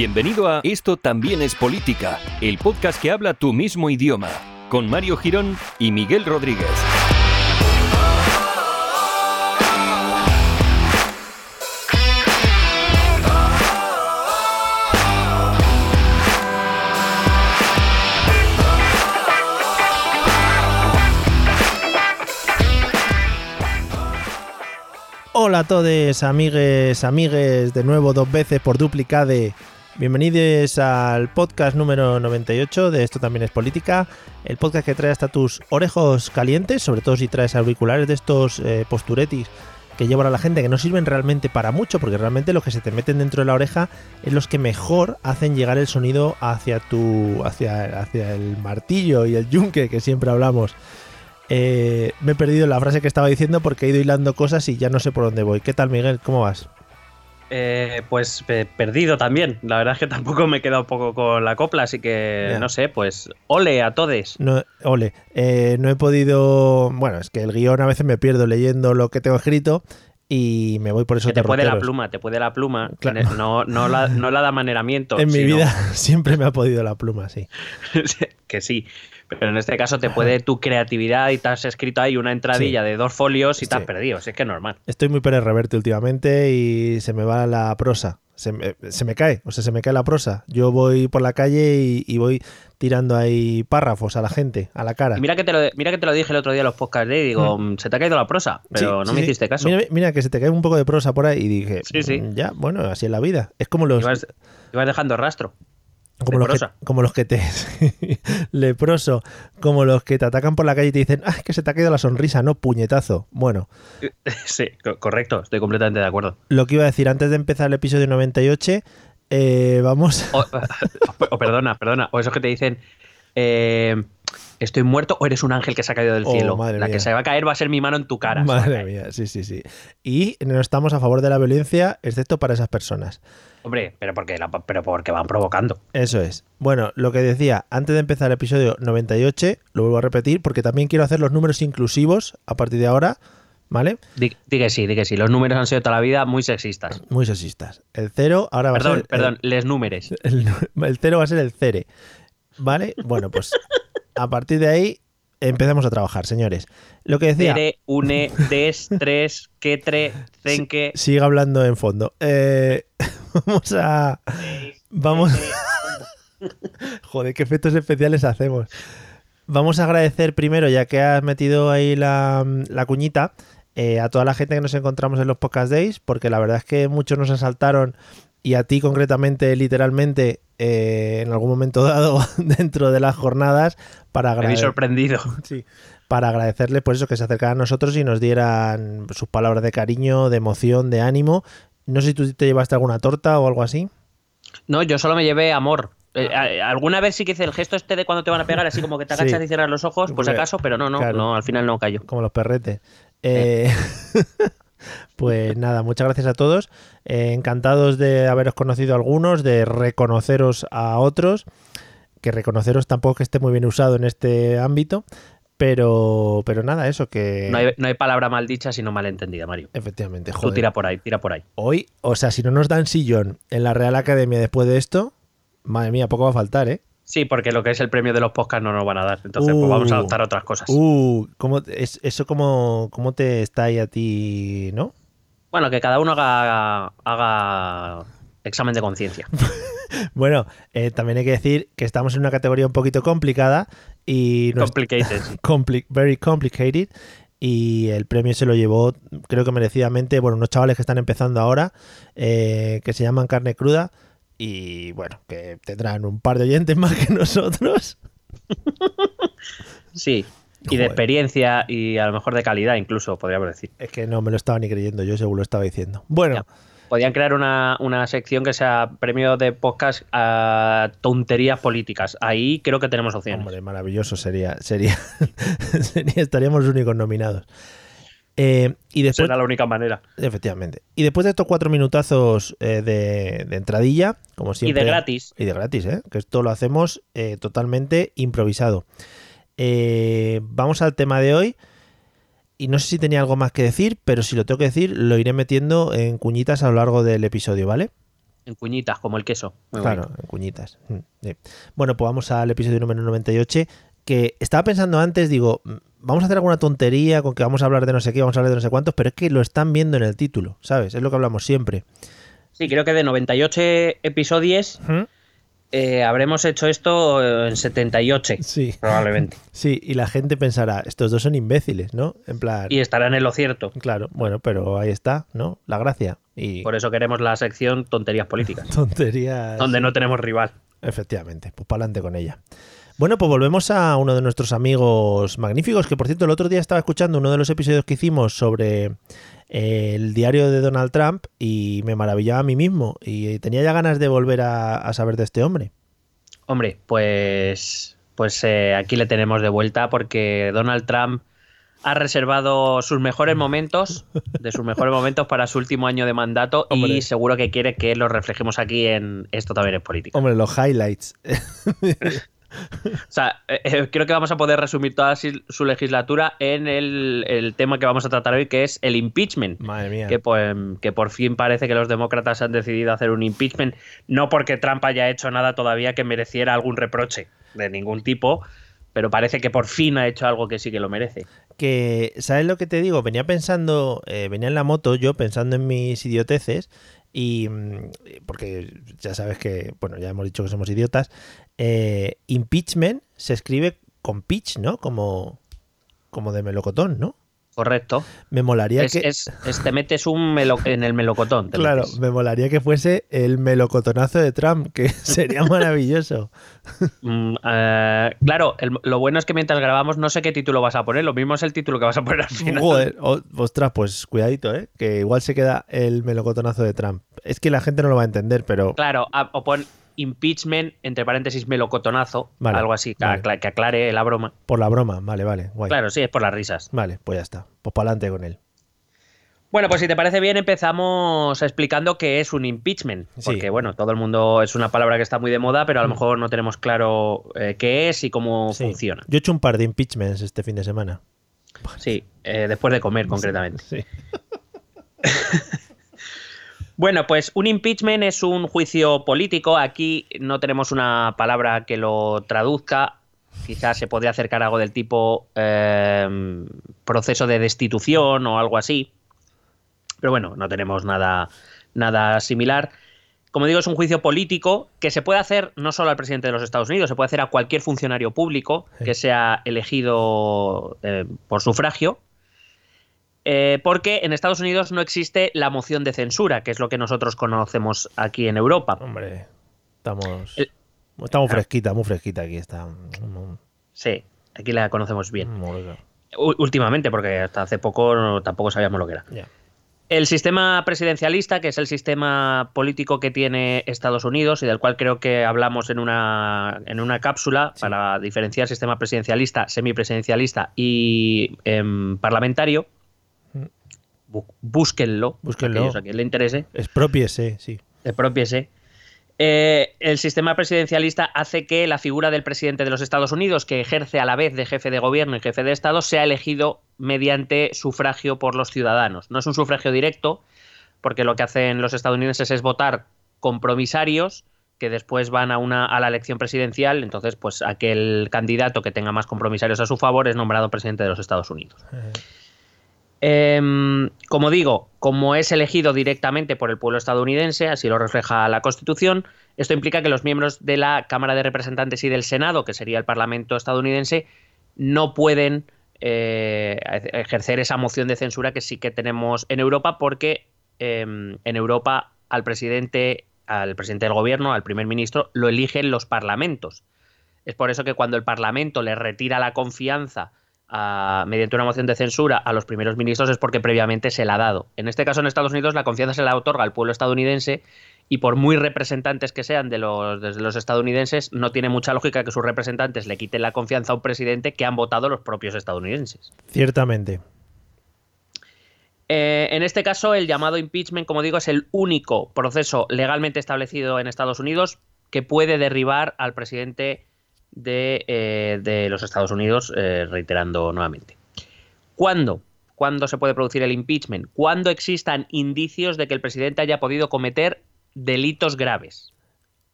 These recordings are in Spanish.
Bienvenido a Esto también es política, el podcast que habla tu mismo idioma, con Mario Girón y Miguel Rodríguez. Hola a todos, amigues, amigues, de nuevo dos veces por duplicade. Bienvenidos al podcast número 98 de Esto también es política, el podcast que trae hasta tus orejos calientes, sobre todo si traes auriculares de estos eh, posturetis que llevan a la gente que no sirven realmente para mucho, porque realmente los que se te meten dentro de la oreja es los que mejor hacen llegar el sonido hacia tu hacia, hacia el martillo y el yunque que siempre hablamos. Eh, me he perdido la frase que estaba diciendo porque he ido hilando cosas y ya no sé por dónde voy. ¿Qué tal, Miguel? ¿Cómo vas? Eh, pues eh, perdido también. La verdad es que tampoco me he quedado poco con la copla, así que no sé, pues ole a todes. No, ole, eh, no he podido. Bueno, es que el guion a veces me pierdo leyendo lo que tengo escrito y me voy por eso Que te puede la pluma, te puede la pluma. Claro. No, no, la, no la de amaneramiento. En mi vida siempre me ha podido la pluma, sí. que sí. Pero en este caso te puede tu creatividad y te has escrito ahí una entradilla de dos folios y te has perdido. Si es que es normal. Estoy muy Pérez Reverte últimamente y se me va la prosa. Se me, se me cae, o sea, se me cae la prosa. Yo voy por la calle y, y voy tirando ahí párrafos a la gente, a la cara. Y mira que te lo, mira que te lo dije el otro día en los podcasts de y digo, "Mm, se te ha caído la prosa, pero Sí, no sí, me hiciste caso. Mira, mira que se te cae un poco de prosa por ahí y dije, Sí, sí. "Mm, ya, bueno, así es la vida. Es como los, Ibas, ibas dejando rastro. Como los, que, como los que te leproso, como los que te atacan por la calle y te dicen, ah, es que se te ha caído la sonrisa, no puñetazo. Bueno, Sí, co- correcto, estoy completamente de acuerdo. lo que iba a decir antes de empezar el episodio 98, eh, vamos, O, o perdona, perdona. O esos que te dicen, eh, estoy muerto o eres un ángel que se ha caído del Oh, cielo. madre La mía. que se va a caer va a ser mi mano en tu cara. madre mía, sí, sí, sí. Y no estamos a favor de la violencia, excepto para esas personas. Hombre, pero porque, la- pero porque van provocando. Eso es. Bueno, lo que decía, antes de empezar el episodio 98, lo vuelvo a repetir porque también quiero hacer los números inclusivos a partir de ahora, ¿vale? Di, di que sí, di que sí. Los números han sido toda la vida muy sexistas. Muy sexistas. El cero ahora va a Perdón, ser... perdón, les números. El, el cero va a ser el cere. ¿Vale? Bueno, pues a partir de ahí empezamos a trabajar, señores. Lo que decía... Tere, une, des, tres, quetre, cenque. Sigue hablando en fondo. Eh, vamos a... Vamos... Joder, qué efectos especiales hacemos. Vamos a agradecer primero, ya que has metido ahí la, la cuñita, eh, a toda la gente que nos encontramos en los podcast days, porque la verdad es que muchos nos asaltaron y a ti concretamente, literalmente, eh, en algún momento dado dentro de las jornadas, para agradecer. sorprendido. Sí, para agradecerles por eso que se acercaran a nosotros y nos dieran sus palabras de cariño, de emoción, de ánimo. No sé si tú te llevaste alguna torta o algo así. No, yo solo me llevé amor. Eh, alguna vez sí que hice el gesto este de cuando te van a pegar, así como que te Sí. agachas y cierras los ojos, por si Porque- acaso, pero no, no, claro. no, al final no cayó. Como los perretes. Eh, pues nada, muchas gracias a todos. Eh, encantados de haberos conocido a algunos, de reconoceros a otros. Que reconoceros tampoco que esté muy bien usado en este ámbito. Pero, pero nada, eso que. No hay, no hay palabra mal dicha sino mal entendida, Mario. Efectivamente, Tú joder. tira por ahí, tira por ahí. Hoy, o sea, si no nos dan sillón en la Real Academia después de esto, madre mía, poco va a faltar, ¿eh? Sí, porque lo que es el premio de los podcasts no nos van a dar. Entonces, pues vamos a Uh. adoptar otras cosas. Uh, ¿cómo, es, ¿eso cómo, cómo te está ahí a ti, no? Bueno, que cada uno haga, haga examen de conciencia. Bueno, eh, también hay que decir que estamos en una categoría un poquito complicada y Complicated. compli- very complicated y el premio se lo llevó, creo que merecidamente, bueno, unos chavales que están empezando ahora, eh, que se llaman Carne Cruda y bueno, que tendrán un par de oyentes más que nosotros. Sí. Y de experiencia y a lo mejor de calidad incluso, podríamos decir. Es que no me lo estaba ni creyendo, yo seguro lo estaba diciendo. Bueno, Ya. Podían crear una, una sección que sea premio de podcast a tonterías políticas. Ahí creo que tenemos opciones. hombre, maravilloso sería, sería, sería- estaríamos los únicos nominados. Eh, y después, Será la única manera. efectivamente. Y después de estos cuatro minutazos eh, de, de entradilla, como Y siempre. de gratis. Y de gratis, ¿eh? Que esto lo hacemos eh, totalmente improvisado. Eh, vamos al tema de hoy. Y no sé si tenía algo más que decir, pero si lo tengo que decir, lo iré metiendo en cuñitas a lo largo del episodio, ¿vale? En cuñitas, como el queso. Muy claro, bonito. en cuñitas. Mm, sí. Bueno, pues vamos al episodio número 98. Que estaba pensando antes, digo, vamos a hacer alguna tontería con que vamos a hablar de no sé qué, vamos a hablar de no sé cuántos, pero es que lo están viendo en el título, ¿sabes? Es lo que hablamos siempre. Sí, creo que de 98 episodios Ujú. eh, habremos hecho esto eh, en 78, Sí. probablemente. Sí, y la gente pensará, estos dos son imbéciles, ¿no? En plan. Y estarán en lo cierto. Claro, bueno, pero ahí está, ¿no? La gracia. Y Por eso queremos la sección tonterías políticas, tonterías. donde no tenemos rival. Efectivamente, pues para adelante con ella. Bueno, pues volvemos a uno de nuestros amigos magníficos, que por cierto el otro día estaba escuchando uno de los episodios que hicimos sobre eh, el diario de Donald Trump y me maravillaba a mí mismo y tenía ya ganas de volver a, a saber de este hombre. Hombre, pues, pues eh, aquí le tenemos de vuelta porque Donald Trump ha reservado sus mejores momentos, de sus mejores momentos para su último año de mandato Hombre. y seguro que quiere que los reflejemos aquí en Esto también es política. Hombre, los highlights. O sea, eh, eh, creo que vamos a poder resumir toda su legislatura en el, el tema que vamos a tratar hoy, que es el impeachment. Madre mía. Que, pues, que por fin parece que los demócratas han decidido hacer un impeachment, no porque Trump haya hecho nada todavía que mereciera algún reproche de ningún tipo, pero parece que por fin ha hecho algo que sí que lo merece. que, ¿sabes lo que te digo? Venía pensando, eh, venía en la moto yo pensando en mis idioteces y porque ya sabes que, bueno, ya hemos dicho que somos idiotas, eh, impeachment se escribe con pitch, ¿no? Como, como de melocotón, ¿no? Correcto. Me molaría Es, que... es- es- te metes un melo- en el melocotón. Claro, metes. me molaría que fuese el melocotonazo de Trump, que sería maravilloso. Mm, eh, claro, el- lo bueno es que mientras grabamos no sé qué título vas a poner, lo mismo es el título que vas a poner al final. Joder, ostras, pues cuidadito, ¿eh? Que igual se queda el melocotonazo de Trump. Es que la gente no lo va a entender, pero... Claro, a- o pon impeachment, entre paréntesis, melocotonazo, Vale, algo así, que, vale. acla- que aclare la broma. Por la broma, vale, vale, guay. Claro, sí, es por las risas. Vale, pues ya está. Pues para adelante con él. Bueno, pues si te parece bien, empezamos explicando qué es un impeachment. Sí. Porque, bueno, todo el mundo es una palabra que está muy de moda, pero a lo mejor no tenemos claro eh, qué es y cómo Sí. funciona. Yo he hecho un par de impeachments este fin de semana. Sí, eh, después de comer, concretamente. Sí. Bueno, pues un impeachment es un juicio político. Aquí no tenemos una palabra que lo traduzca. Quizás se podría acercar algo del tipo eh, proceso de destitución o algo así. Pero bueno, no tenemos nada, nada similar. Como digo, es un juicio político que se puede hacer no solo al presidente de los Estados Unidos, se puede hacer a cualquier funcionario público que sea elegido eh, por sufragio. Eh, porque en Estados Unidos no existe la moción de censura, que es lo que nosotros conocemos aquí en Europa. Hombre, estamos... El- Estamos fresquita, muy fresquita aquí está. Sí, aquí la conocemos bien. mm, últimamente, porque hasta hace poco no- tampoco sabíamos lo que era. El sistema presidencialista, que es el sistema político que tiene Estados Unidos y del cual creo que hablamos en una, en una cápsula Sí. para diferenciar sistema presidencialista, semipresidencialista y em, parlamentario. Búsquenlo, Búsquenlo. aquellos a quien le interese. Expropiese, sí. expropiese. Eh, el sistema presidencialista hace que la figura del presidente de los Estados Unidos, que ejerce a la vez de jefe de gobierno y jefe de Estado, sea elegido mediante sufragio por los ciudadanos. No es un sufragio directo, porque lo que hacen los estadounidenses es votar compromisarios que después van a una a la elección presidencial, entonces pues aquel candidato que tenga más compromisarios a su favor es nombrado presidente de los Estados Unidos. Em, como digo, como es elegido directamente por el pueblo estadounidense, así lo refleja la Constitución, esto implica que los miembros de la Cámara de Representantes y del Senado, que sería el Parlamento estadounidense, no pueden eh, ejercer esa moción de censura que sí que tenemos en Europa, porque em, en Europa al presidente, al presidente del gobierno, al primer ministro, lo eligen los parlamentos. Es por eso que cuando el Parlamento le retira la confianza a- mediante una moción de censura a los primeros ministros es porque previamente se la ha dado. En este caso, en Estados Unidos, la confianza se la otorga al pueblo estadounidense y por muy representantes que sean de los, desde los estadounidenses, no tiene mucha lógica que sus representantes le quiten la confianza a un presidente que han votado los propios estadounidenses. Ciertamente. Eh, en este caso, el llamado impeachment, como digo, es el único proceso legalmente establecido en Estados Unidos que puede derribar al presidente de, eh, de los Estados Unidos, eh, reiterando nuevamente. ¿Cuándo? ¿Cuándo se puede producir el impeachment? Cuando existan indicios de que el presidente haya podido cometer delitos graves.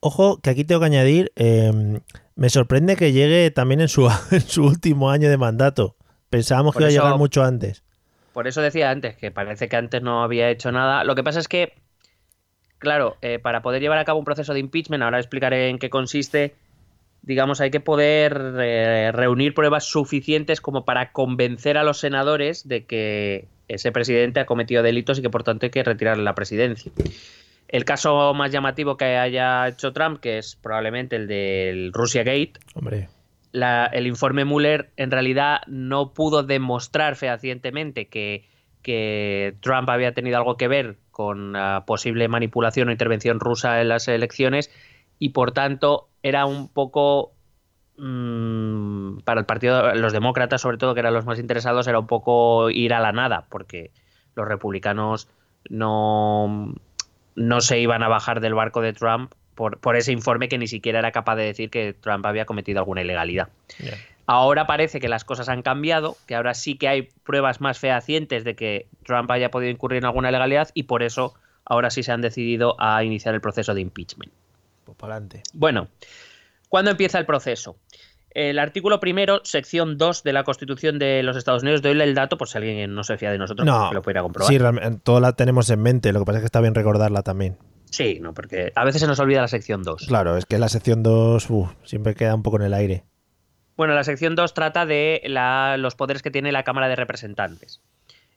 Ojo, que aquí tengo que añadir, eh, me sorprende que llegue también en su, en su último año de mandato. Pensábamos Por que iba a llegar mucho antes. Por eso decía antes que parece que antes no había hecho nada. Lo que pasa es que, claro, eh, para poder llevar a cabo un proceso de impeachment, ahora explicaré en qué consiste, digamos, hay que poder eh, reunir pruebas suficientes como para convencer a los senadores de que ese presidente ha cometido delitos y que por tanto hay que retirarle la presidencia. El caso más llamativo que haya hecho Trump, que es probablemente el del Russia Gate, Hombre, la- el informe Mueller en realidad no pudo demostrar fehacientemente que, que Trump había tenido algo que ver con la posible manipulación o intervención rusa en las elecciones y por tanto era un poco mm, para el partido, los demócratas sobre todo, que eran los más interesados, era un poco ir a la nada, porque los republicanos no, no se iban a bajar del barco de Trump por, por ese informe que ni siquiera era capaz de decir que Trump había cometido alguna ilegalidad. Ahora parece que las cosas han cambiado, que ahora sí que hay pruebas más fehacientes de que Trump haya podido incurrir en alguna ilegalidad y por eso ahora sí se han decidido a iniciar el proceso de impeachment. Pues para adelante. Bueno, ¿cuándo empieza el proceso? El artículo primero, sección 2 de la Constitución de los Estados Unidos, doy el dato por si alguien no se fía de nosotros, No, que lo pudiera comprobar. sí, realmente, toda la tenemos en mente, lo que pasa es que está bien recordarla también. Sí, no, porque a veces se nos olvida la sección 2. Claro, es que la sección 2 uf, siempre queda un poco en el aire. Bueno, la sección 2 trata de la- los poderes que tiene la Cámara de Representantes.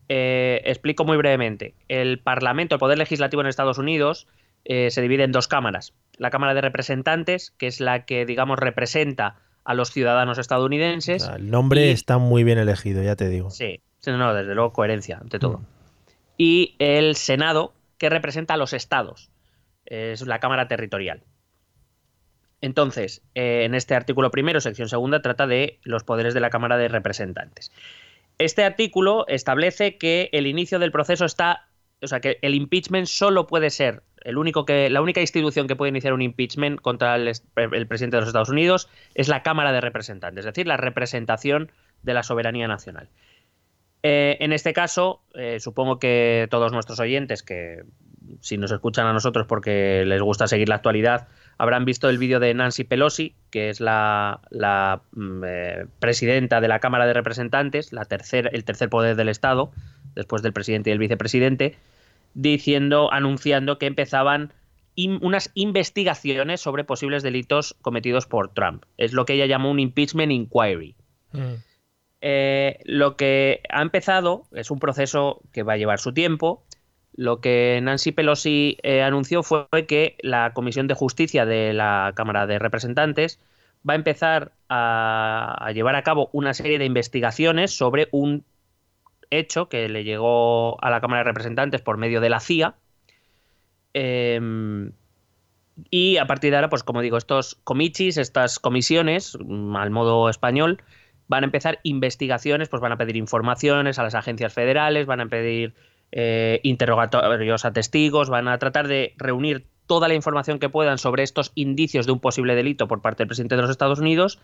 Eh, explico muy brevemente. El Parlamento, el Poder Legislativo en Estados Unidos, eh, se divide en dos cámaras. La Cámara de Representantes, que es la que, digamos, representa a los ciudadanos O estadounidenses. sea, el nombre y- está muy bien elegido, ya te digo. Sí, sí, no, desde luego coherencia, ante todo. Mm. Y el Senado, que representa a los estados. Es la Cámara Territorial. Entonces, eh, en este artículo primero, sección segunda, trata de los poderes de la Cámara de Representantes. Este artículo establece que el inicio del proceso está, o sea, que el impeachment solo puede ser el único que, la única institución que puede iniciar un impeachment contra el, el presidente de los Estados Unidos es la Cámara de Representantes, es decir, la representación de la soberanía nacional. Eh, en este caso, eh, supongo que todos nuestros oyentes, que si nos escuchan a nosotros porque les gusta seguir la actualidad, habrán visto el vídeo de Nancy Pelosi, que es la, la, mm, eh, presidenta de la Cámara de Representantes, la el tercer poder del Estado, después del presidente y el vicepresidente, diciendo, anunciando que empezaban in- unas investigaciones sobre posibles delitos cometidos por Trump. Es lo que ella llamó un impeachment inquiry. Eh, lo que ha empezado es un proceso que va a llevar su tiempo. Lo que Nancy Pelosi eh, anunció fue que la Comisión de Justicia de la Cámara de Representantes va a empezar a, a llevar a cabo una serie de investigaciones sobre un hecho que le llegó a la Cámara de Representantes por medio de la CIA. Em, y a partir de ahora, pues como digo, estos comichis, estas comisiones, mm, al modo español, van a empezar investigaciones, pues van a pedir informaciones a las agencias federales, van a pedir eh, interrogatorios a testigos, van a tratar de reunir toda la información que puedan sobre estos indicios de un posible delito por parte del presidente de los Estados Unidos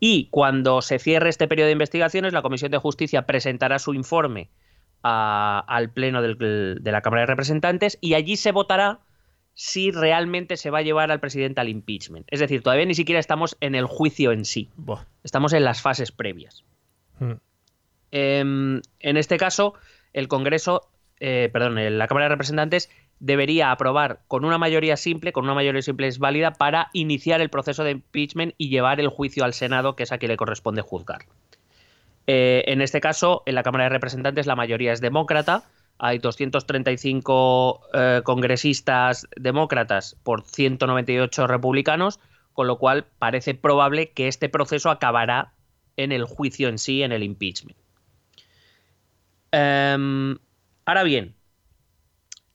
y cuando se cierre este periodo de investigaciones, la Comisión de Justicia presentará su informe a- al Pleno del- de la Cámara de Representantes y allí se votará si realmente se va a llevar al presidente al impeachment. Es decir, todavía ni siquiera estamos en el juicio en sí. Buah. Estamos en las fases previas. Mm. Em, en este caso, el Congreso, eh, perdón, la Cámara de Representantes debería aprobar con una mayoría simple, con una mayoría simple es válida, para iniciar el proceso de impeachment y llevar el juicio al Senado, que es a quien le corresponde juzgar. Eh, en este caso, en la Cámara de Representantes la mayoría es demócrata. Hay 235 eh, congresistas demócratas por 198 republicanos, con lo cual parece probable que este proceso acabará en el juicio en sí, en el impeachment. Em, ahora bien,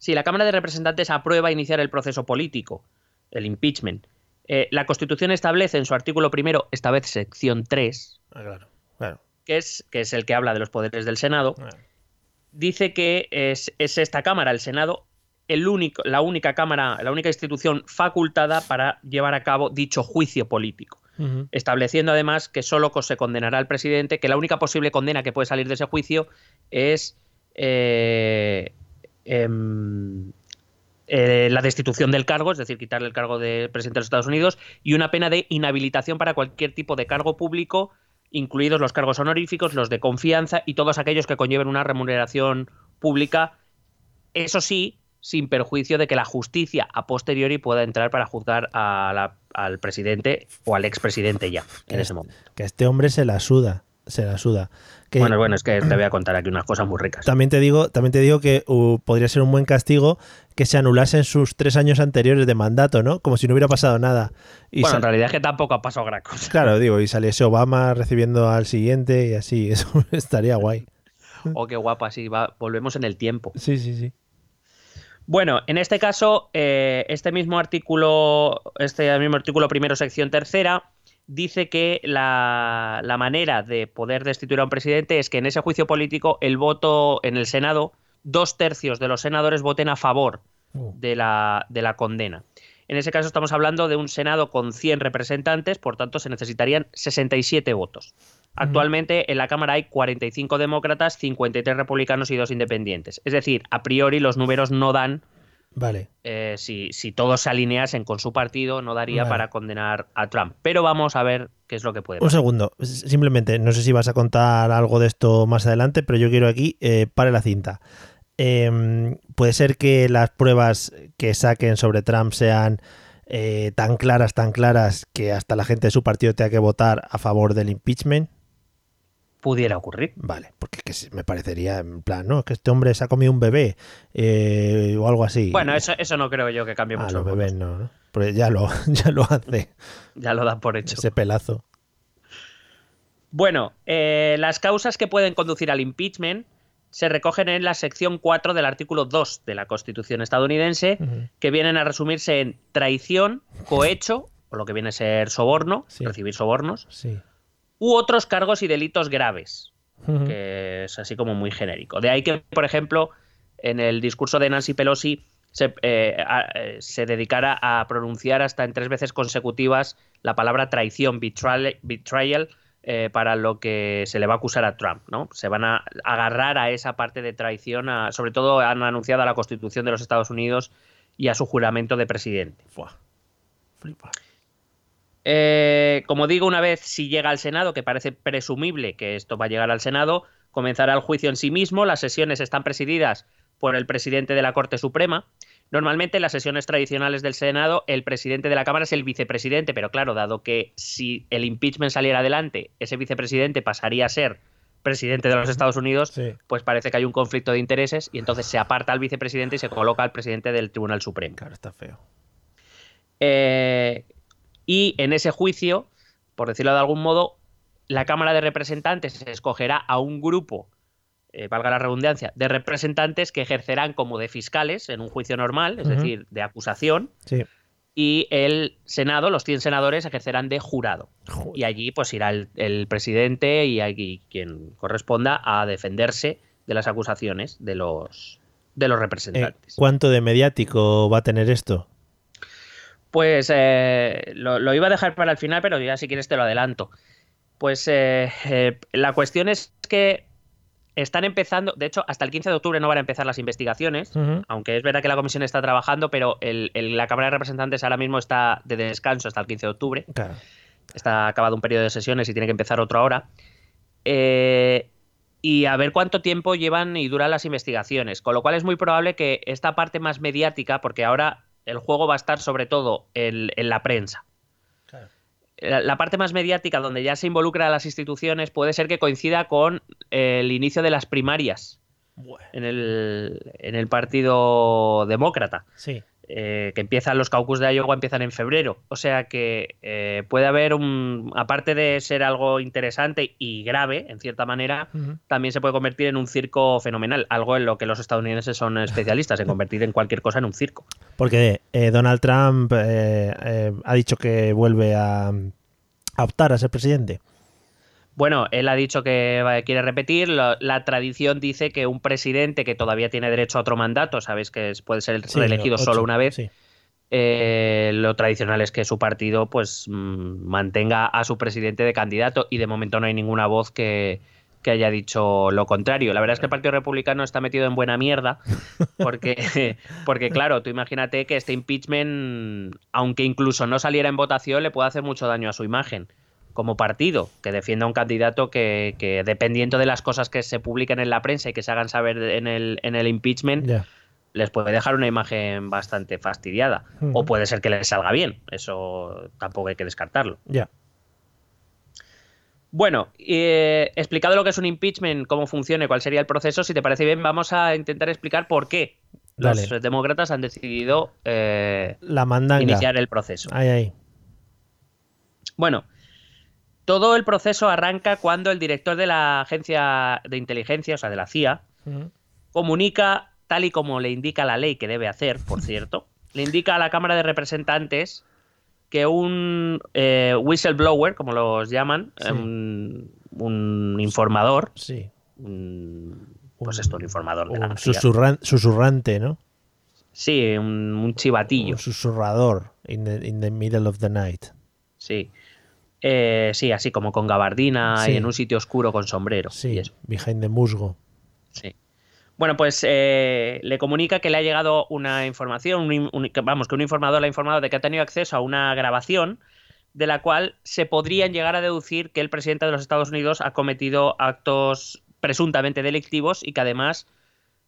si la Cámara de Representantes aprueba iniciar el proceso político, el impeachment, eh, la Constitución establece en su artículo primero, esta vez sección 3, Ah, claro, claro. que es, que es el que habla de los poderes del Senado, claro. dice que es, es esta Cámara, el Senado, el único, la única Cámara, la única institución facultada para llevar a cabo dicho juicio político. Estableciendo además que solo se condenará al presidente, que la única posible condena que puede salir de ese juicio es eh, em, eh, la destitución del cargo, es decir, quitarle el cargo de presidente de los Estados Unidos, y una pena de inhabilitación para cualquier tipo de cargo público, incluidos los cargos honoríficos, los de confianza y todos aquellos que conlleven una remuneración pública. Eso sí, sin perjuicio de que la justicia a posteriori pueda entrar para juzgar a la- al presidente o al expresidente ya, en ese momento. Que a este hombre se la suda, se la suda. Que Bueno, bueno, es que te voy a contar aquí unas cosas muy ricas. También te digo, también te digo que uh, podría ser un buen castigo que se anulasen sus tres años anteriores de mandato, ¿no? Como si no hubiera pasado nada. Y Bueno, en realidad es que tampoco ha pasado gran cosa. Claro, digo, y saliese Obama recibiendo al siguiente y así, eso estaría guay. Oh, qué guapa, sí, va, volvemos en el tiempo. Sí, sí, sí. Bueno, en este caso, eh, este mismo artículo, este mismo artículo primero, sección tercera, dice que la, la manera de poder destituir a un presidente es que en ese juicio político el voto en el Senado, dos tercios de los senadores voten a favor Uh. de la, de la condena. En ese caso estamos hablando de un Senado con 100 representantes, por tanto se necesitarían 67 votos. Actualmente en la Cámara hay 45 demócratas, 53 republicanos y dos independientes. Es decir, a priori los números no dan, Vale. eh, si, si todos se alineasen con su partido, no daría Vale. para condenar a Trump. Pero vamos a ver qué es lo que puede Un pasar. segundo, S- simplemente, no sé si vas a contar algo de esto más adelante, pero yo quiero aquí, eh, pare la cinta. Em, puede ser que las pruebas que saquen sobre Trump sean eh, tan claras, tan claras, que hasta la gente de su partido tenga que votar a favor del impeachment. Pudiera ocurrir. Vale, porque que me parecería en plan, no, que este hombre se ha comido un bebé eh, o algo así. Bueno, eso, eso no creo yo que cambie Ah, mucho. los bebés no, ¿no? Porque ya lo, ya lo hace, Ya lo dan por hecho. ese pelazo. Bueno, eh, las causas que pueden conducir al impeachment se recogen en la sección 4 del artículo 2 de la Constitución estadounidense, que vienen a resumirse en traición, cohecho, o lo que viene a ser soborno, Sí. recibir sobornos, Sí. U otros cargos y delitos graves, que es así como muy genérico. De ahí que, por ejemplo, en el discurso de Nancy Pelosi se, eh, a- eh, se dedicara a pronunciar hasta en tres veces consecutivas la palabra traición, betrayal, betrayal, eh, para lo que se le va a acusar a Trump. ¿no? Se van a agarrar a esa parte de traición, a- sobre todo han anunciado a la Constitución de los Estados Unidos y a su juramento de presidente. Fua. Flipa. Eh, como digo, una vez si llega al Senado, que parece presumible que esto va a llegar al Senado, comenzará el juicio en sí mismo. Las sesiones están presididas por el presidente de la Corte Suprema. Normalmente en las sesiones tradicionales del Senado, el presidente de la Cámara es el vicepresidente, pero claro, dado que si el impeachment saliera adelante, ese vicepresidente pasaría a ser presidente de los Estados Unidos, Sí. pues parece que hay un conflicto de intereses y entonces se aparta al vicepresidente y se coloca al presidente del Tribunal Supremo. Claro, está feo. Eh, y en ese juicio, por decirlo de algún modo, la Cámara de Representantes escogerá a un grupo, eh, valga la redundancia, de representantes que ejercerán como de fiscales en un juicio normal, es decir, de acusación, Sí. y el Senado, los 100 senadores, ejercerán de jurado. Joder. Y allí pues irá el, el presidente y allí quien corresponda a defenderse de las acusaciones de los, de los Eh, representantes. ¿Cuánto de mediático va a tener esto? Pues eh, lo, lo iba a dejar para el final, pero ya si quieres te lo adelanto. Pues eh, eh, la cuestión es que están empezando, de hecho, hasta el 15 de octubre no van a empezar las investigaciones, aunque es verdad que la comisión está trabajando, pero el- el- la Cámara de Representantes ahora mismo está de descanso hasta el 15 de octubre. Claro. Está acabado un periodo de sesiones y tiene que empezar otro ahora. Eh, y a ver cuánto tiempo llevan y duran las investigaciones. Con lo cual es muy probable que esta parte más mediática, porque ahora el juego va a estar sobre todo en, en la prensa. Claro. La, la parte más mediática, donde ya se involucra a las instituciones, puede ser que coincida con eh, el inicio de las primarias en el, en el Partido Demócrata. Sí. Eh, que empiezan los caucus de Iowa empiezan en febrero. O sea que eh, puede haber un, aparte de ser algo interesante y grave, en cierta manera, también se puede convertir en un circo fenomenal, algo en lo que los estadounidenses son especialistas, en convertir en cualquier cosa en un circo. Porque eh, Donald Trump eh, ha dicho que vuelve a, a optar a ser presidente. Bueno, él ha dicho que quiere repetir. La, la tradición dice que un presidente que todavía tiene derecho a otro mandato, sabes que puede ser Sí, reelegido ocho, solo una vez, sí. eh, lo tradicional es que su partido pues mm, mantenga a su presidente de candidato y de momento no hay ninguna voz que, que haya dicho lo contrario. La verdad es que el Partido Republicano está metido en buena mierda porque, porque claro, tú imagínate que este impeachment, aunque incluso no saliera en votación, le puede hacer mucho daño a su imagen como partido, que defienda a un candidato que, que dependiendo de las cosas que se publiquen en la prensa y que se hagan saber en el, en el impeachment, les puede dejar una imagen bastante fastidiada. O puede ser que les salga bien. Eso tampoco hay que descartarlo. Ya. Bueno, eh, explicado lo que es un impeachment, cómo funciona y cuál sería el proceso, si te parece bien, vamos a intentar explicar por qué los demócratas han decidido eh, La iniciar el proceso. Ahí, ahí. Bueno, todo el proceso arranca cuando el director de la agencia de inteligencia, o sea, de la CIA, comunica, tal y como le indica la ley que debe hacer, por cierto, le indica a la Cámara de Representantes que un eh, whistleblower, como los llaman, Sí. eh, un, un informador, Sí. un- pues esto, un informador de la susurran- susurrante, ¿no? Sí, un, un chivatillo, Un susurrador in the, in the middle of the night. sí. Eh, sí, así como con gabardina Sí. y en un sitio oscuro con sombrero. y Sí, eso. behind the musgo. Sí. Bueno, pues eh, le comunica que le ha llegado una información, un un- vamos, que un informador le ha informado de que ha tenido acceso a una grabación de la cual se podrían llegar a deducir que el presidente de los Estados Unidos ha cometido actos presuntamente delictivos y que además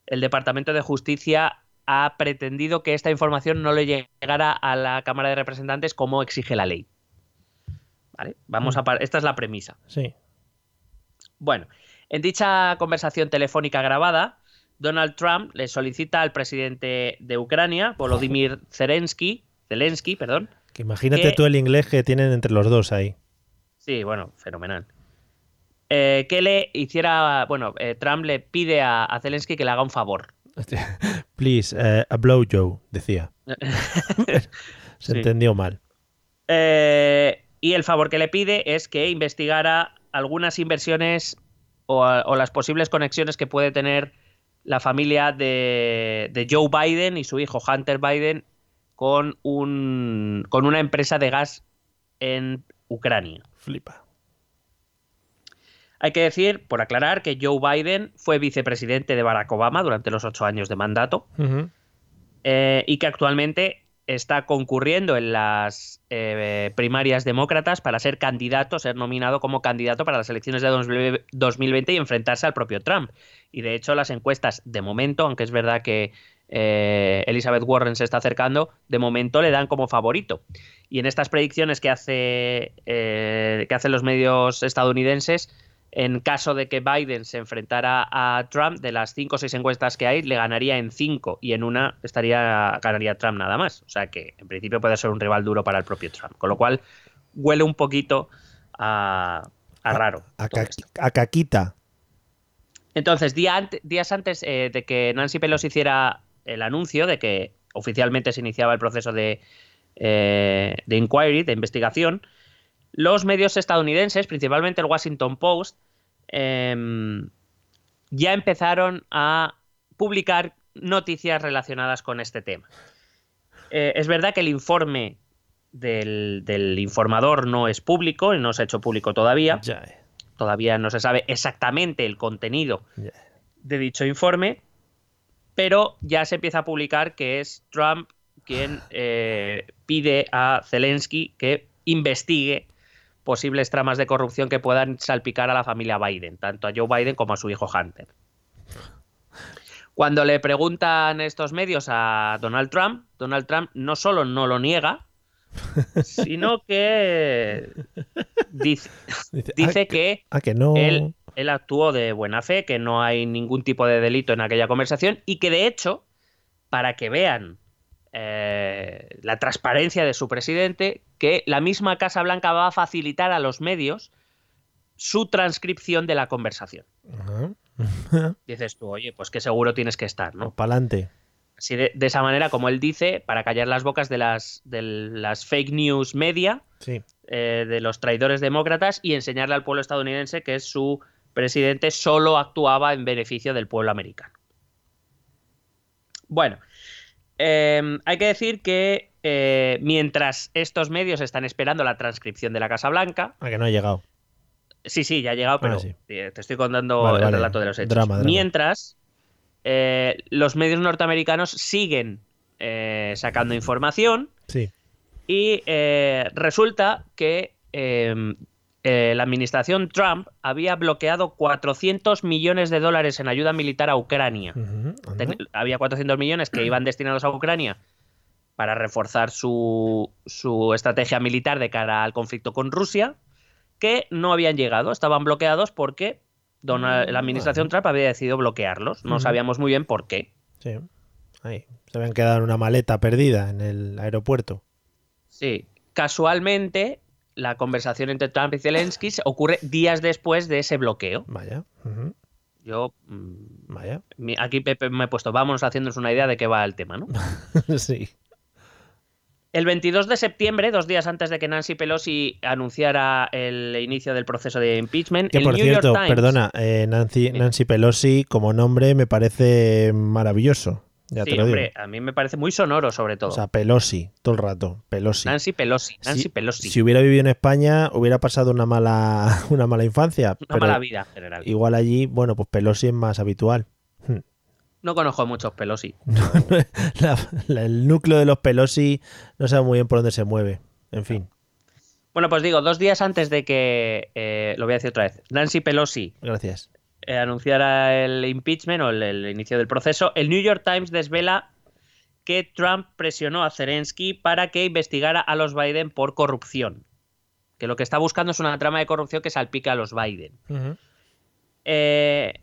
el Departamento de Justicia ha pretendido que esta información no le llegara a la Cámara de Representantes como exige la ley. ¿Vale? Vamos a par- esta es la premisa. Sí. Bueno, en dicha conversación telefónica grabada, Donald Trump le solicita al presidente de Ucrania, Volodymyr Zelensky, Zelensky, perdón. Que imagínate Que- tú el inglés que tienen entre los dos ahí. Sí, bueno, fenomenal. Eh, que le hiciera, bueno, eh, Trump le pide a, a Zelensky que le haga un favor. Please, eh, a blow Joe, decía. Se Sí. entendió mal. Eh, y el favor que le pide es que investigara algunas inversiones o, a- o las posibles conexiones que puede tener la familia de, de Joe Biden y su hijo Hunter Biden con, un, con una empresa de gas en Ucrania. Flipa. Hay que decir, por aclarar, que Joe Biden fue vicepresidente de Barack Obama durante los ocho años de mandato eh, y que actualmente está concurriendo en las eh, primarias demócratas para ser candidato, ser nominado como candidato para las elecciones de 2000 2020 y enfrentarse al propio Trump. Y de hecho las encuestas, de momento, aunque es verdad que eh, Elizabeth Warren se está acercando, de momento le dan como favorito. Y en estas predicciones que, hace, eh, que hacen los medios estadounidenses, en caso de que Biden se enfrentara a Trump, de las cinco o seis encuestas que hay, le ganaría en cinco y en una estaría ganaría Trump nada más. O sea que en principio puede ser un rival duro para el propio Trump. Con lo cual huele un poquito a, a raro. A, ca- caquita. Entonces, día ante- días antes eh, de que Nancy Pelosi hiciera el anuncio de que oficialmente se iniciaba el proceso de, eh, de inquiry, de investigación, los medios estadounidenses, principalmente el Washington Post, em, ya empezaron a publicar noticias relacionadas con este tema. Eh, es verdad que el informe del, del informador no es público, y no se ha hecho público todavía. Eh, todavía no se sabe exactamente el contenido de dicho informe, pero ya se empieza a publicar que es Trump quien eh, pide a Zelensky que investigue posibles tramas de corrupción que puedan salpicar a la familia Biden, tanto a Joe Biden como a su hijo Hunter. Cuando le preguntan estos medios a Donald Trump, Donald Trump no solo no lo niega, sino que dice, Dice, dice ah, que ah, que no. él, él actuó de buena fe, que no hay ningún tipo de delito en aquella conversación y que de hecho, para que vean eh, la transparencia de su presidente, que la misma Casa Blanca va a facilitar a los medios su transcripción de la conversación. Dices tú, oye, pues que seguro tienes que estar, ¿no? Para adelante. Así de, de esa manera, como él dice, para callar las bocas de las, de las fake news media, Sí. eh, de los traidores demócratas y enseñarle al pueblo estadounidense que su presidente solo actuaba en beneficio del pueblo americano. Bueno, eh, hay que decir que eh, mientras estos medios están esperando la transcripción de la Casa Blanca, A que no ha llegado. sí, sí, ya ha llegado, pero Ah, sí. eh, te estoy contando Vale, el vale. relato de los hechos. Drama, drama. Mientras, eh, los medios norteamericanos siguen eh, sacando información Sí. y eh, resulta que eh, la administración Trump había bloqueado 400 millones de dólares en ayuda militar a Ucrania. Ten- había 400 millones que iban destinados a Ucrania para reforzar su, su estrategia militar de cara al conflicto con Rusia, que no habían llegado, estaban bloqueados porque Donald- la administración Trump había decidido bloquearlos. No sabíamos muy bien por qué. Sí. Ahí. Se habían quedado en una maleta perdida en el aeropuerto. Sí, casualmente la conversación entre Trump y Zelensky se ocurre días después de ese bloqueo. Vaya. Yo mm, Vaya. aquí Pepe me he puesto, vámonos haciéndonos una idea de qué va el tema, ¿no? sí. El 22 de septiembre, dos días antes de que Nancy Pelosi anunciara el inicio del proceso de impeachment, Que el por New cierto, York Times, perdona, eh, Nancy, Nancy Pelosi como nombre me parece maravilloso. Ya sí, te lo hombre, digo. a mí me parece muy sonoro sobre todo. O sea, Pelosi, todo el rato. Pelosi. Nancy Pelosi, Nancy Si- Pelosi, Si hubiera vivido en España, hubiera pasado una mala, una mala infancia. una pero mala vida en general. igual allí, bueno, pues Pelosi es más habitual. No conozco muchos Pelosi. La- la- el núcleo de los Pelosi no sabe muy bien por dónde se mueve. En fin, Bueno, pues digo, dos días antes de que, eh, lo voy a decir otra vez, Nancy Pelosi gracias. Eh, anunciara el impeachment o el, el inicio del proceso, el New York Times desvela que Trump presionó a Zelensky para que investigara a los Biden por corrupción. Que lo que está buscando es una trama de corrupción que salpica a los Biden. Eh,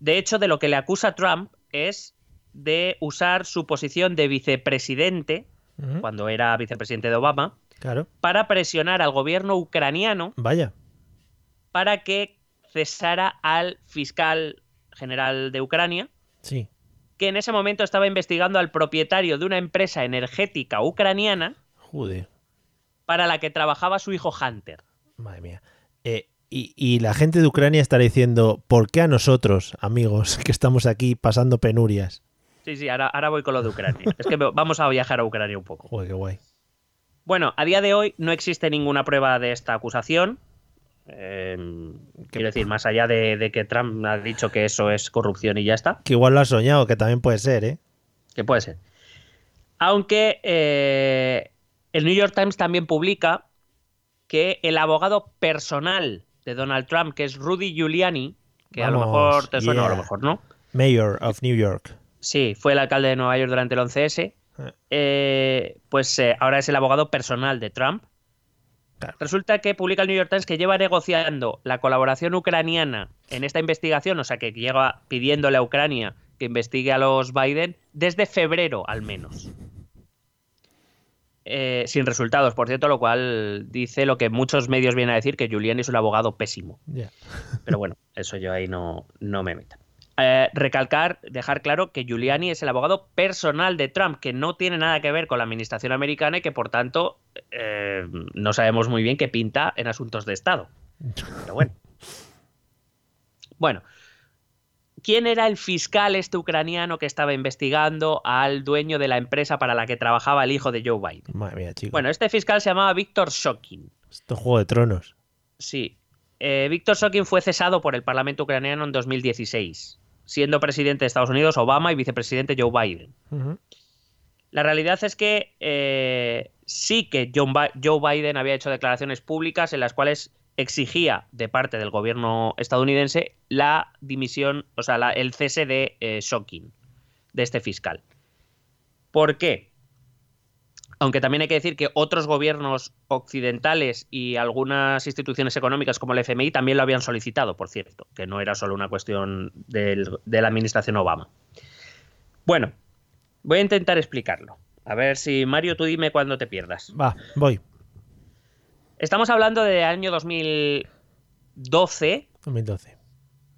de hecho, de lo que le acusa Trump es de usar su posición de vicepresidente, cuando era vicepresidente de Obama, Claro. para presionar al gobierno ucraniano Vaya. para que cesara al fiscal general de Ucrania, Sí. que en ese momento estaba investigando al propietario de una empresa energética ucraniana Joder. para la que trabajaba su hijo Hunter. Madre mía. Eh, y, y la gente de Ucrania estará diciendo, ¿por qué a nosotros, amigos, que estamos aquí pasando penurias? Sí, sí, ahora, ahora voy con lo de Ucrania. Es que vamos a viajar a Ucrania un poco. Joder, qué guay. Bueno, a día de hoy no existe ninguna prueba de esta acusación. Eh, quiero decir, más allá de, de que Trump ha dicho que eso es corrupción y ya está, Que igual lo has soñado, que también puede ser, ¿eh? que puede ser. Aunque eh, el New York Times también publica que el abogado personal de Donald Trump, que es Rudy Giuliani, que a lo mejor te suena a lo mejor no, Mayor of New York. sí, fue el alcalde de Nueva York durante el 11S, Eh. eh, pues eh, ahora es el abogado personal de Trump. Claro. Resulta que publica el New York Times que lleva negociando la colaboración ucraniana en esta investigación, o sea que lleva pidiéndole a Ucrania que investigue a los Biden desde febrero al menos. Eh, sin resultados, por cierto, lo cual dice lo que muchos medios vienen a decir, que Giuliani es un abogado pésimo. Pero bueno, eso yo ahí no, no me meto. Eh, recalcar, dejar claro que Giuliani es el abogado personal de Trump, que no tiene nada que ver con la administración americana y que por tanto eh, no sabemos muy bien qué pinta en asuntos de Estado. Pero bueno. Bueno, ¿quién era el fiscal este ucraniano que estaba investigando al dueño de la empresa para la que trabajaba el hijo de Joe Biden? Madre mía, chico. Bueno, este fiscal se llamaba Víctor Shokin. Esto es Juego de Tronos. Sí. Eh, Víctor Shokin fue cesado por el Parlamento ucraniano en 2016, siendo presidente de Estados Unidos Obama y vicepresidente Joe Biden. La realidad es que eh, sí que John Joe Biden había hecho declaraciones públicas en las cuales exigía de parte del gobierno estadounidense la dimisión, o sea, la- el cese de eh, Shokin, de este fiscal. ¿Por qué? Aunque también hay que decir que otros gobiernos occidentales y algunas instituciones económicas como el FMI también lo habían solicitado, por cierto, que no era solo una cuestión del- de la administración Obama. Bueno, voy a intentar explicarlo. A ver si, Mario, tú dime cuándo te pierdas. Va, voy. Estamos hablando del año 2012. 2012.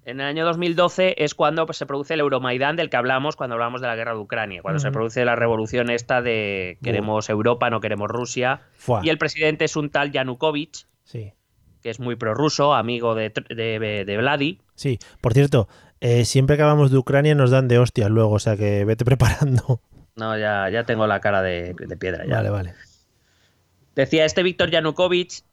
En el año 2012 es cuando pues, se produce el Euromaidán del que hablamos cuando hablamos de la guerra de Ucrania, cuando se produce la revolución esta de queremos Europa, no queremos Rusia. Fua. Y el presidente es un tal Yanukovych, Sí. que es muy prorruso, amigo de, de, de Vladi. Sí. Por cierto, eh, siempre que hablamos de Ucrania nos dan de hostias luego, o sea que vete preparando. No, ya, ya tengo la cara de, de piedra. Ya. Vale, vale. Decía este Víctor Yanukovych,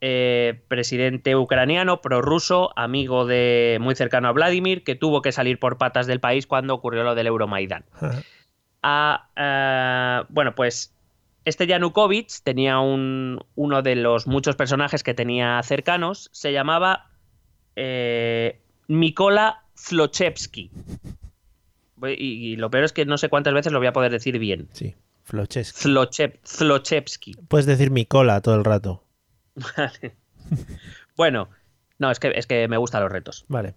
eh, presidente ucraniano, prorruso, amigo de muy cercano a Vladimir, que tuvo que salir por patas del país cuando ocurrió lo del Euromaidán. Ajá. a, eh, bueno, pues este Yanukovych tenía un, uno de los muchos personajes que tenía cercanos, se llamaba eh, Mikola Zlochevsky. Voy- Y, y lo peor es que no sé cuántas veces lo voy a poder decir bien. Sí. Flochesky. Zlochev- Zlochevsky. Puedes decir mi cola todo el rato. Vale. bueno, no, es que, es que me gustan los retos. Vale.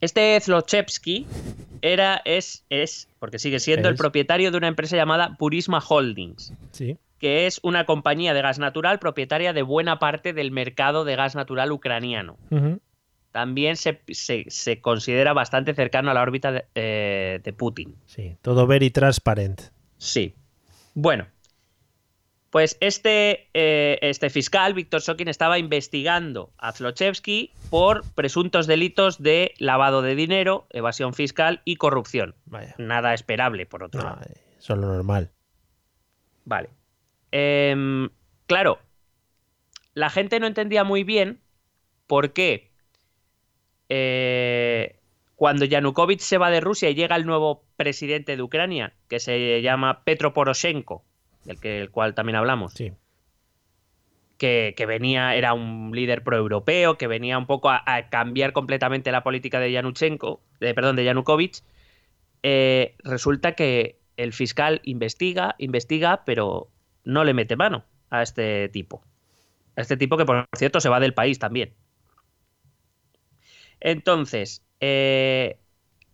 Este Zlochevsky era, es, es, porque sigue siendo el propietario de una empresa llamada Purisma Holdings. Sí. que es una compañía de gas natural propietaria de buena parte del mercado de gas natural ucraniano. También se, se- se considera bastante cercano a la órbita de, eh, de Putin. Sí. Todo very transparent. Sí. Bueno, pues este, eh, este fiscal, Víctor Sokin, estaba investigando a Zlochevsky por presuntos delitos de lavado de dinero, evasión fiscal y corrupción. Vaya. Nada esperable, por otro No, lado. eso es lo normal. Vale. Em, claro, la gente no entendía muy bien por qué eh, cuando Yanukovych se va de Rusia y llega el nuevo presidente de Ucrania, que se llama Petro Poroshenko, del que, el cual también hablamos, Sí. que, que venía, era un líder proeuropeo, que venía un poco a, a cambiar completamente la política de Yanuchenko, de, perdón, de Yanukovych, eh, resulta que el fiscal investiga, investiga, pero no le mete mano a este tipo. A este tipo que, por cierto, se va del país también. Entonces, eh,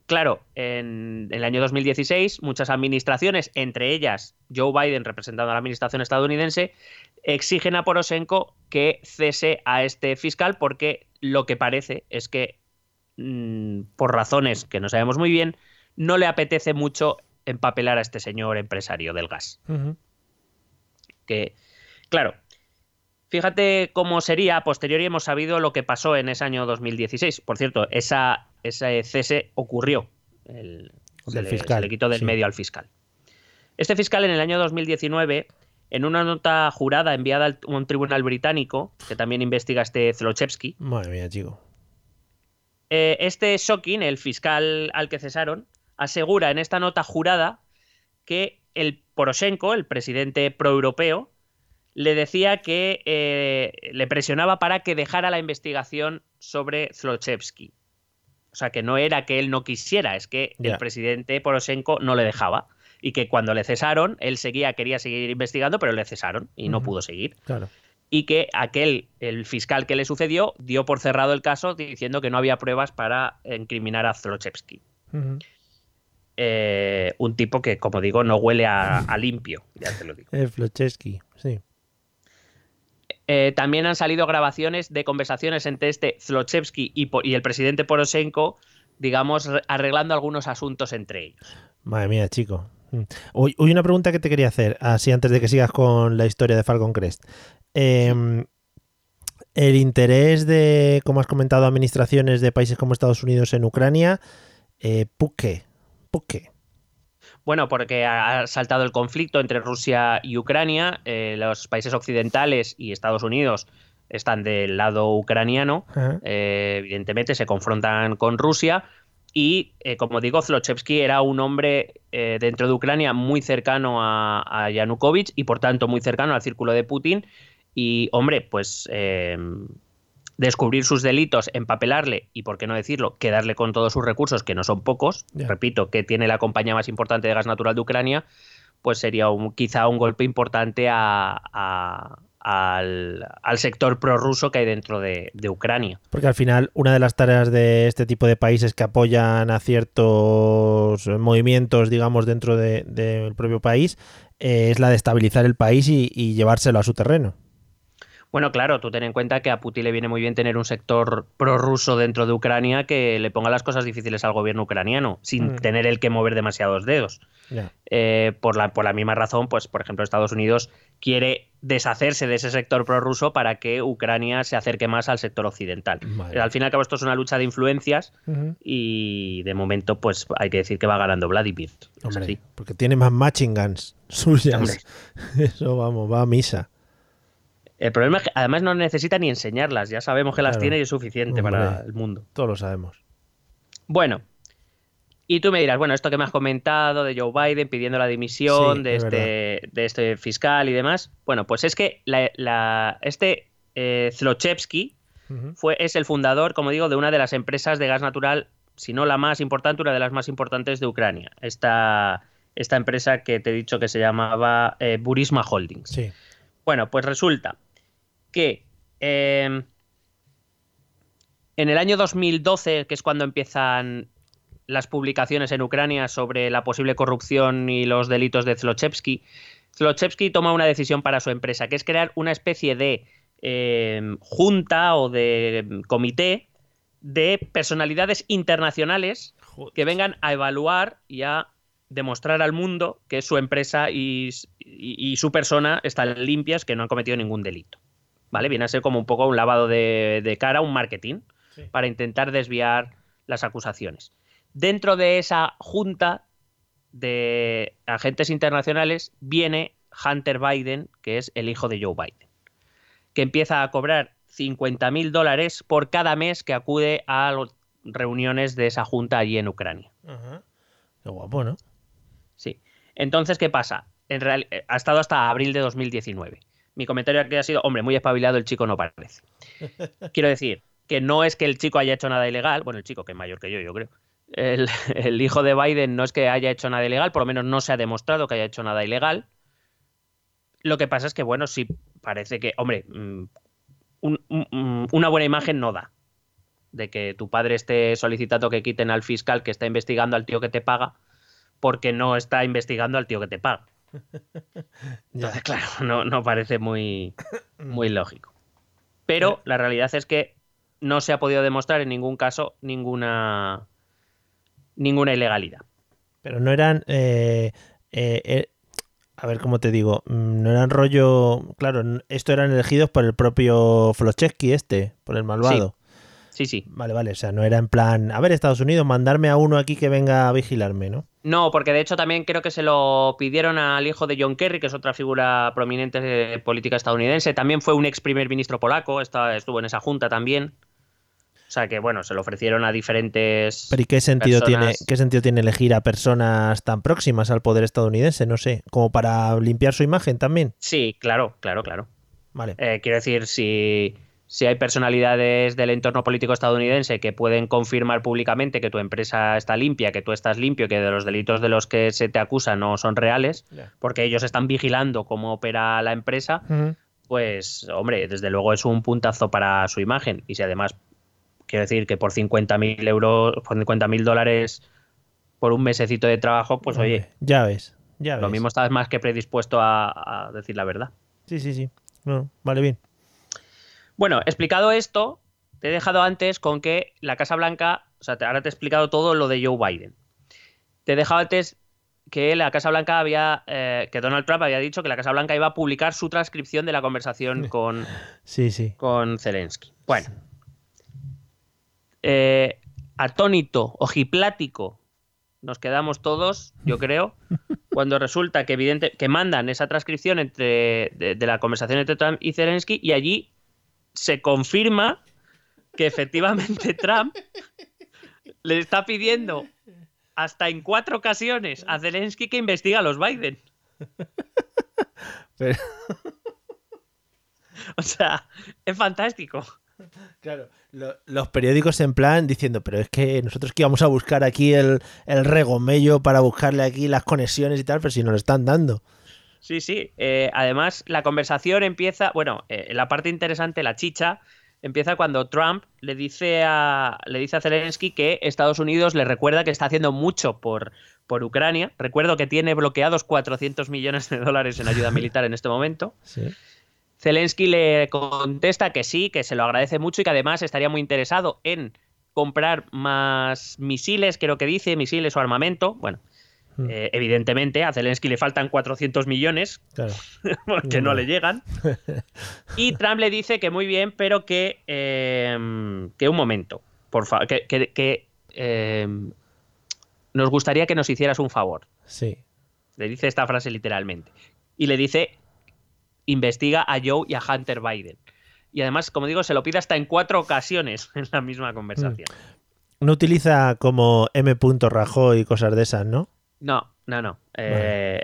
claro, en el año 2016, muchas administraciones, entre ellas Joe Biden representando a la administración estadounidense, exigen a Poroshenko que cese a este fiscal porque lo que parece es que, mm, por razones que no sabemos muy bien, no le apetece mucho empapelar a este señor empresario del gas. Que, claro, fíjate cómo sería, a posteriori hemos sabido lo que pasó en ese año 2016. Por cierto, esa, ese cese ocurrió. El- se, le, fiscal, se le quitó del sí. medio al fiscal. Este fiscal en el año 2019, en una nota jurada enviada a un tribunal británico, que también investiga este Zlochevsky, Madre mía, chico. eh, este Shokin, el fiscal al que cesaron, asegura en esta nota jurada que el Poroshenko, el presidente proeuropeo, le decía que eh, le presionaba para que dejara la investigación sobre Zlochevsky. O sea, que no era que él no quisiera, es que el presidente Poroshenko no le dejaba. Y que cuando le cesaron, él seguía, quería seguir investigando, pero le cesaron y no pudo seguir Claro. y que aquel, el fiscal que le sucedió, dio por cerrado el caso diciendo que no había pruebas para incriminar a Zlochevsky. Eh, un tipo que, como digo, no huele a, a limpio, ya te lo digo. Eh, Flochesky, sí. Eh, también han salido grabaciones de conversaciones entre este Zlochevsky y, el presidente Poroshenko, digamos, re- arreglando algunos asuntos entre ellos. Madre mía, chico. Mm. Hoy, hoy una pregunta que te quería hacer, así antes de que sigas con la historia de Falcon Crest. Eh, el interés de, como has comentado, administraciones de países como Estados Unidos en Ucrania, eh, ¿por qué? ¿Por qué? Bueno, porque ha saltado el conflicto entre Rusia y Ucrania, eh, los países occidentales y Estados Unidos están del lado ucraniano. Eh, evidentemente se confrontan con Rusia y, eh, como digo, Zlochevsky era un hombre eh, dentro de Ucrania muy cercano a, a Yanukovych y, por tanto, muy cercano al círculo de Putin. Y, hombre, pues eh, descubrir sus delitos, empapelarle y, por qué no decirlo, quedarle con todos sus recursos, que no son pocos, repito, que tiene la compañía más importante de gas natural de Ucrania, pues sería un, quizá un golpe importante a, a- al, al sector prorruso que hay dentro de, de Ucrania. Porque al final una de las tareas de este tipo de países que apoyan a ciertos movimientos, digamos, dentro de- del propio país, eh, es la de estabilizar el país y, y llevárselo a su terreno. Bueno, claro, tú ten en cuenta que a Putin le viene muy bien tener un sector prorruso dentro de Ucrania que le ponga las cosas difíciles al gobierno ucraniano, sin Mm. tener el que mover demasiados dedos. Eh, por, la, por la misma razón, pues, por ejemplo, Estados Unidos quiere deshacerse de ese sector prorruso para que Ucrania se acerque más al sector occidental. Vale. Al fin y al cabo, esto es una lucha de influencias y de momento, pues hay que decir que va ganando Vladimir. Hombre, porque tiene más matching guns suyas. Hombre. Eso, vamos, va a misa. El problema es que además no necesita ni enseñarlas, ya sabemos que las Claro. tiene y es suficiente Hombre. para el mundo. Todos lo sabemos. Bueno, y tú me dirás, bueno, esto que me has comentado de Joe Biden pidiendo la dimisión Sí, de, es este, de este fiscal y demás, bueno, pues es que la- la- este eh, Zlochevsky fue, es el fundador, como digo, de una de las empresas de gas natural, si no la más importante, una de las más importantes de Ucrania. Esta, esta empresa que te he dicho que se llamaba eh, Burisma Holdings. Sí. Bueno, pues resulta que eh, en el año 2012, que es cuando empiezan las publicaciones en Ucrania sobre la posible corrupción y los delitos de Zlochevsky, Zlochevsky toma una decisión para su empresa, que es crear una especie de eh, junta o de mm, comité de personalidades internacionales que vengan a evaluar y a demostrar al mundo que su empresa y, y- y su persona están limpias, que no han cometido ningún delito. ¿Vale? Viene a ser como un poco un lavado de, de cara, un marketing, Sí. para intentar desviar las acusaciones. Dentro de esa junta de agentes internacionales viene Hunter Biden, que es el hijo de Joe Biden, que empieza a cobrar 50 mil dólares por cada mes que acude a las reuniones de esa junta allí en Ucrania. Ajá. Qué guapo, ¿no? Sí. Entonces, ¿qué pasa? En real- eh, ha estado hasta abril de 2019. Mi comentario aquí ha sido, hombre, muy espabilado el chico no parece. Quiero decir, que no es que el chico haya hecho nada ilegal, bueno, el chico que es mayor que yo, yo creo. El, el hijo de Biden no es que haya hecho nada ilegal, por lo menos no se ha demostrado que haya hecho nada ilegal. Lo que pasa es que, bueno, sí parece que, hombre, mm, un- un- una buena imagen no da. De que tu padre esté solicitando que quiten al fiscal que está investigando al tío que te paga, porque no está investigando al tío que te paga. Entonces, claro, no, no parece muy, muy lógico. Pero la realidad es que no se ha podido demostrar en ningún caso ninguna, ninguna ilegalidad. Pero no eran. eh, eh, eh, a ver cómo te digo. mm, No eran rollo. Claro, esto eran elegidos por el propio Flochevsky, este, por el malvado. Sí, sí. Vale, vale. O sea, no era en plan. A ver, Estados Unidos, mandarme a uno aquí que venga a vigilarme, ¿no? No, porque de hecho también creo que se lo pidieron al hijo de John Kerry, que es otra figura prominente de política estadounidense. También fue un ex primer ministro polaco, está- estuvo en esa junta también. O sea que, bueno, se lo ofrecieron a diferentes. Pero ¿y qué sentido, tiene, qué sentido tiene elegir a personas tan próximas al poder estadounidense? No sé. Como para limpiar su imagen también. Sí, claro, claro, claro. Vale. Eh, quiero decir, si, si hay personalidades del entorno político estadounidense que pueden confirmar públicamente que tu empresa está limpia, que tú estás limpio, que de los delitos de los que se te acusa no son reales, porque ellos están vigilando cómo opera la empresa, pues, hombre, desde luego es un puntazo para su imagen. Y si además, quiero decir que por 50.000 euros, por 50.000 dólares por un mesecito de trabajo, pues oye, Ya ves. Ya lo ves. mismo estás más que predispuesto a- a decir la verdad. Sí, sí, sí. No, vale, bien. Bueno, explicado esto, te he dejado antes con que la Casa Blanca, o sea, te- ahora te he explicado todo lo de Joe Biden. Te he dejado antes que la Casa Blanca había, eh, que Donald Trump había dicho que la Casa Blanca iba a publicar su transcripción de la conversación con, Sí, sí. con Zelensky. Bueno, eh, atónito, ojiplático, nos quedamos todos, yo creo, cuando resulta que evidente que mandan esa transcripción entre de, de la conversación entre Trump y Zelensky y allí se confirma que efectivamente Trump le está pidiendo hasta en cuatro ocasiones a Zelensky que investiga a los Biden. Pero- O sea, es fantástico. Claro, lo- los periódicos en plan diciendo, pero es que nosotros que íbamos a buscar aquí el, el regomello para buscarle aquí las conexiones y tal, pero si nos lo están dando. Sí, sí. Eh, además, la conversación empieza, bueno, eh, la parte interesante, la chicha, empieza cuando Trump le dice a, le dice a Zelensky que Estados Unidos le recuerda que está haciendo mucho por, por Ucrania. Recuerdo que tiene bloqueados 400 millones de dólares en ayuda militar en este momento. Sí. Zelensky le contesta que sí, que se lo agradece mucho y que además estaría muy interesado en comprar más misiles, creo que dice, misiles o armamento. Bueno, Mm. eh, evidentemente a Zelensky le faltan 400 millones Claro. porque no Mm. le llegan. Y Trump le dice que muy bien, pero que, eh, que un momento, por favor, que, que- que, eh, nos gustaría que nos hicieras un favor. Sí. Le dice esta frase literalmente. Y le dice, investiga a Joe y a Hunter Biden. Y además, como digo, se lo pide hasta en cuatro ocasiones en la misma conversación. No utiliza como M. Rajoy y cosas de esas, ¿no? No, no, no. Eh,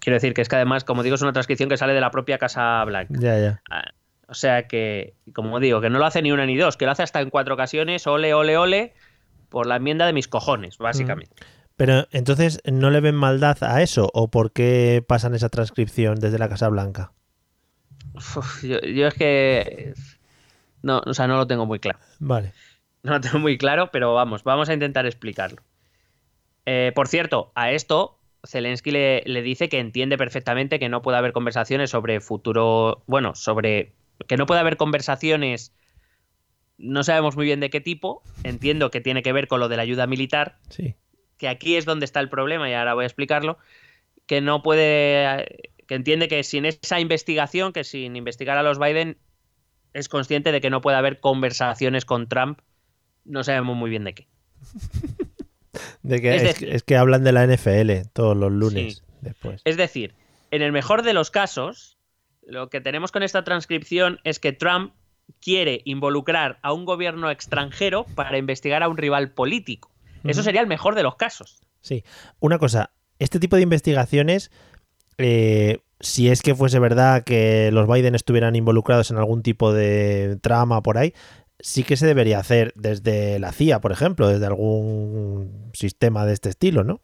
quiero decir que es que además, como digo, es una transcripción que sale de la propia Casa Blanca. Ya, ya. Ah, O sea que, como digo, que no lo hace ni una ni dos, que lo hace hasta en cuatro ocasiones, ole, ole, ole, por la enmienda de mis cojones, básicamente. Pero entonces, ¿no le ven maldad a eso? ¿O por qué pasan esa transcripción desde la Casa Blanca? Uf, yo, yo es que. No, o sea, no lo tengo muy claro. Vale. No lo tengo muy claro, pero vamos, vamos a intentar explicarlo. Eh, por cierto, a esto Zelensky le, le dice que entiende perfectamente que no puede haber conversaciones sobre futuro. Bueno, sobre. Que no puede haber conversaciones. No sabemos muy bien de qué tipo. Entiendo que tiene que ver con lo de la ayuda militar. Sí. que aquí es donde está el problema y ahora voy a explicarlo, que no puede, que entiende que sin esa investigación, que sin investigar a los Biden, es consciente de que no puede haber conversaciones con Trump, no sabemos muy bien de qué. De que Es es, decir- es que hablan de la NFL todos los lunes Sí. después. Es decir, en el mejor de los casos, lo que tenemos con esta transcripción es que Trump quiere involucrar a un gobierno extranjero para investigar a un rival político. Eso sería el mejor de los casos. Sí. Una cosa, este tipo de investigaciones, eh, si es que fuese verdad que los Biden estuvieran involucrados en algún tipo de trama por ahí, sí que se debería hacer desde la CIA, por ejemplo, desde algún sistema de este estilo, ¿no?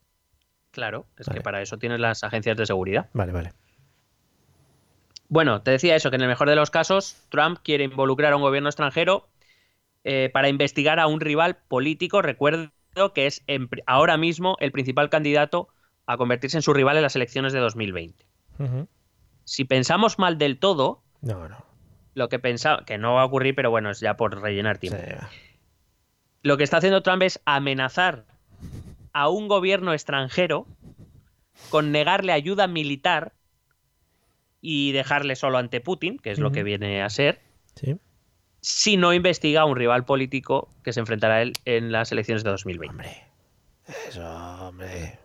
Claro, es Vale. que para eso tienes las agencias de seguridad. Vale, vale. Bueno, te decía eso, que en el mejor de los casos, Trump quiere involucrar a un gobierno extranjero eh, para investigar a un rival político. Recuerdo que es en ahora mismo el principal candidato a convertirse en su rival en las elecciones de 2020. Ujú. Si pensamos mal del todo, No, no. Lo que pensaba, que no va a ocurrir, pero bueno, es ya por rellenar Sí, tiempo. Lo que está haciendo Trump es amenazar a un gobierno extranjero con negarle ayuda militar y dejarle solo ante Putin, que es lo que viene a ser, sí. si no investiga a un rival político que se enfrentará a él en las elecciones de 2020. Hombre. Eso, hombre.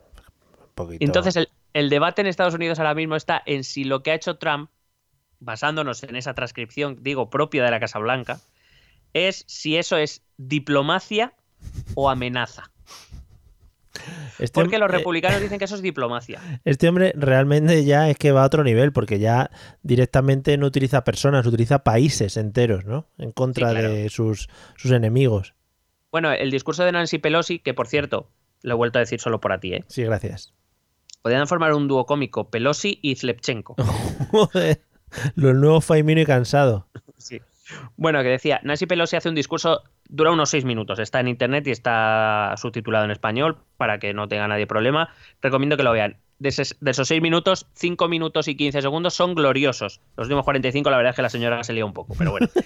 Un poquito. Entonces, el, el debate en Estados Unidos ahora mismo está en si lo que ha hecho Trump, basándonos en esa transcripción, digo, propia de la Casa Blanca, es si eso es diplomacia o amenaza. Este Porque los hombre- republicanos dicen que eso es diplomacia. Este hombre realmente ya es que va a otro nivel, porque ya directamente no utiliza personas, utiliza países enteros, ¿no? En contra Sí, claro. de sus, sus enemigos. Bueno, el discurso de Nancy Pelosi, que por cierto, lo he vuelto a decir solo por a ti, ¿eh? Sí, gracias. Podrían formar un dúo cómico, Pelosi y Zlepchenko. Los nuevos Faimino y Cansado. Sí. Bueno, que decía, Nancy Pelosi hace un discurso, dura unos seis minutos, está en internet y está subtitulado en español para que no tenga nadie problema. Recomiendo que lo vean. De, ses- de esos seis minutos, cinco minutos y 15 segundos son gloriosos. Los últimos 45, la verdad es que la señora se lía un poco, pero bueno.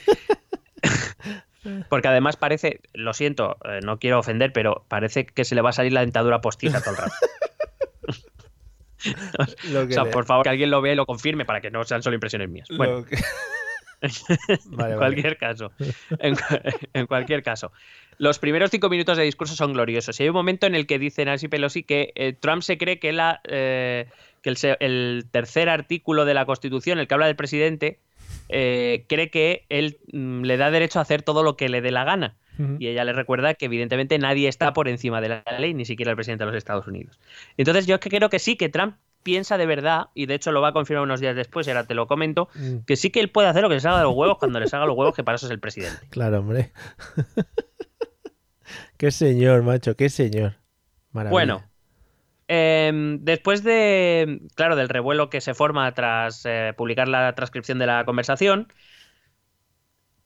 Porque además parece, lo siento, eh, no quiero ofender, pero parece que se le va a salir la dentadura postiza todo el rato. Lo O sea, por favor, que alguien lo vea y lo confirme para que no sean solo impresiones mías. Bueno, Vale, en vale. cualquier caso. En, cu- en cualquier caso. Los primeros cinco minutos de discurso son gloriosos. Y hay un momento en el que dice Nancy Pelosi que eh, Trump se cree que, la, eh, que el tercer artículo de la Constitución, el que habla del presidente, eh, cree que él mm, le da derecho a hacer todo lo que le dé la gana. Y ella le recuerda que evidentemente nadie está por encima de la ley, ni siquiera el presidente de los Estados Unidos. Entonces yo es que creo que sí, que Trump piensa de verdad, y de hecho lo va a confirmar unos días después, y ahora te lo comento, Mm, que sí que él puede hacer lo que le salga de los huevos cuando le salga los huevos, que para eso es el presidente. Claro, hombre. qué señor, macho, qué señor. Maravilla. Bueno, eh, después de, claro, del revuelo que se forma tras eh, publicar la transcripción de la conversación,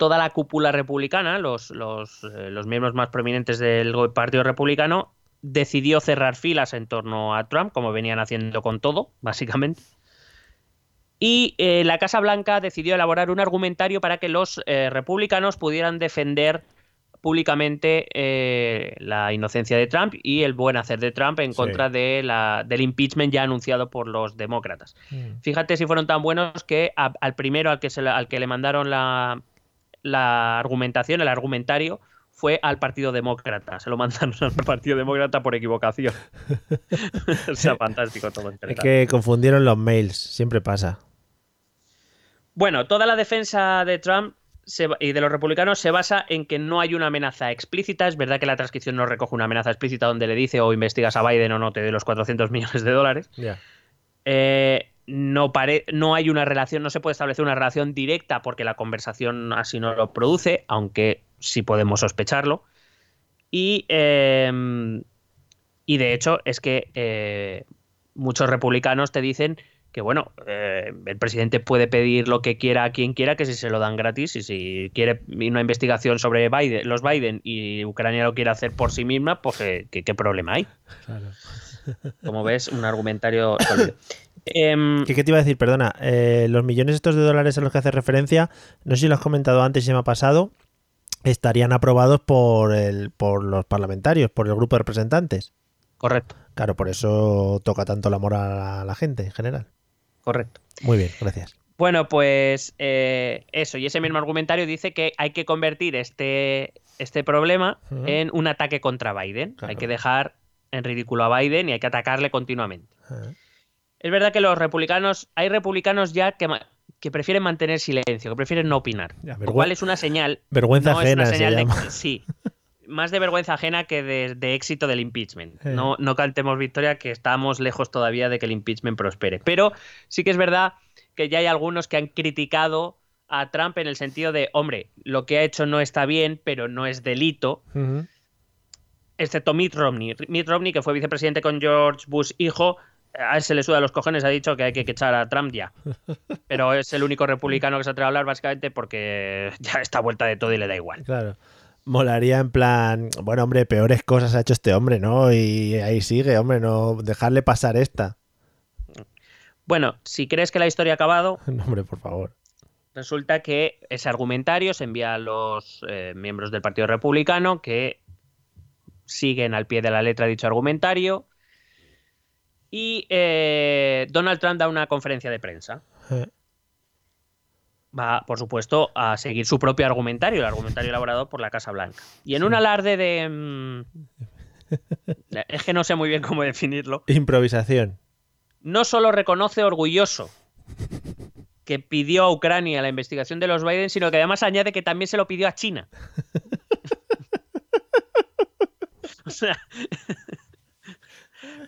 toda la cúpula republicana, los, los, eh, los miembros más prominentes del Partido Republicano, decidió cerrar filas en torno a Trump, como venían haciendo con todo, básicamente. Y eh, la Casa Blanca decidió elaborar un argumentario para que los eh, republicanos pudieran defender públicamente eh, la inocencia de Trump y el buen hacer de Trump en Sí. contra de la, del impeachment ya anunciado por los demócratas. Fíjate si fueron tan buenos que a- al primero al que, se al que le mandaron la, la argumentación, el argumentario, fue al Partido Demócrata. Se lo mandaron al Partido Demócrata por equivocación. o sea, fantástico todo. Es que confundieron los mails, siempre pasa. Bueno, toda la defensa de Trump se y de los republicanos se basa en que no hay una amenaza explícita. Es verdad que la transcripción no recoge una amenaza explícita donde le dice o investigas a Biden o no te doy los 400 millones de dólares. Eh, no, pare- no hay una relación, no se puede establecer una relación directa porque la conversación así no lo produce, aunque sí podemos sospecharlo. Y, eh, y de hecho es que eh, muchos republicanos te dicen que bueno, eh, el presidente puede pedir lo que quiera a quien quiera, que si se lo dan gratis y si quiere una investigación sobre Biden, los Biden y Ucrania lo quiere hacer por sí misma, pues eh, ¿qué, qué problema hay? Como ves, un argumentario sólido. Em, ¿Qué, qué te iba a decir? Perdona, eh, los millones estos de dólares a los que hace referencia, no sé si lo has comentado antes y se me ha pasado, estarían aprobados por, el, por los parlamentarios, por el grupo de representantes. correcto, Claro, por eso toca tanto la moral a la gente en general. correcto. Muy bien, gracias. Bueno, pues eh, eso, y ese mismo argumentario dice que hay que convertir este, este problema en un ataque contra Biden. Claro. Hay que dejar en ridículo a Biden y hay que atacarle continuamente. Es verdad que los republicanos, hay republicanos ya que, prefieren mantener silencio, que prefieren no opinar. Ya, Lo cual es una señal. Vergüenza no es ajena se de sí. Más de vergüenza ajena que de, de éxito del impeachment. Eh. No, no cantemos victoria, que estamos lejos todavía de que el impeachment prospere. Pero sí que es verdad que ya hay algunos que han criticado a Trump en el sentido de, hombre, lo que ha hecho no está bien, pero no es delito excepto Mitt Romney. Mitt Romney, que fue vicepresidente con George Bush hijo, a él se le suda los cojones, ha dicho que hay que echar a Trump ya. Pero es el único republicano que se atreve a hablar básicamente porque ya está vuelta de todo y le da igual. Claro. Molaría en plan, bueno, hombre, peores cosas ha hecho este hombre, ¿no? Y ahí sigue, hombre, no dejarle pasar esta. Bueno, si crees que la historia ha acabado, No, hombre, por favor. resulta que ese argumentario se envía a los eh, miembros del Partido Republicano que siguen al pie de la letra dicho argumentario. Y eh, Donald Trump da una conferencia de prensa. Va, por supuesto, a seguir su propio argumentario, el argumentario elaborado por la Casa Blanca. Y en un alarde de... mm, es que no sé muy bien cómo definirlo. Improvisación. No solo reconoce orgulloso que pidió a Ucrania la investigación de los Biden, sino que además añade que también se lo pidió a China. o sea...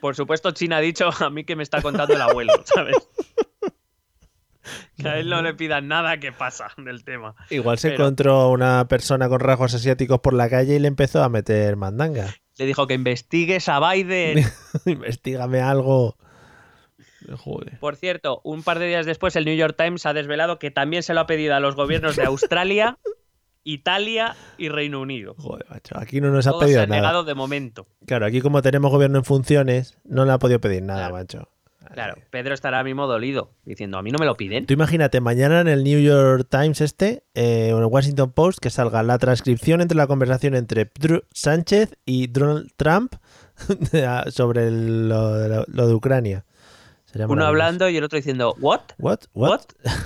Por supuesto, China ha dicho a mí que me está contando el abuelo, ¿sabes? Que a él no le pidan nada que pasa del tema. Igual se Pero- encontró una persona con rasgos asiáticos por la calle y le empezó a meter mandanga. Le dijo que investigues a Biden. Investígame algo. Joder. Por cierto, un par de días después el New York Times ha desvelado que también se lo ha pedido a los gobiernos de Australia, Italia y Reino Unido. Joder, macho. Aquí no nos ha se pedido ha nada. negado de momento. Claro, aquí como tenemos gobierno en funciones, no le ha podido pedir nada, Claro. macho. Claro, Pedro estará mismo dolido, diciendo, a mí no me lo piden. Tú imagínate, mañana en el New York Times este, eh, o en el Washington Post, que salga la transcripción entre la conversación entre Dru- Sánchez y Donald Trump sobre el- lo, de lo- lo de Ucrania. Uno hablando y el otro diciendo, ¿what? What? What? ¿What?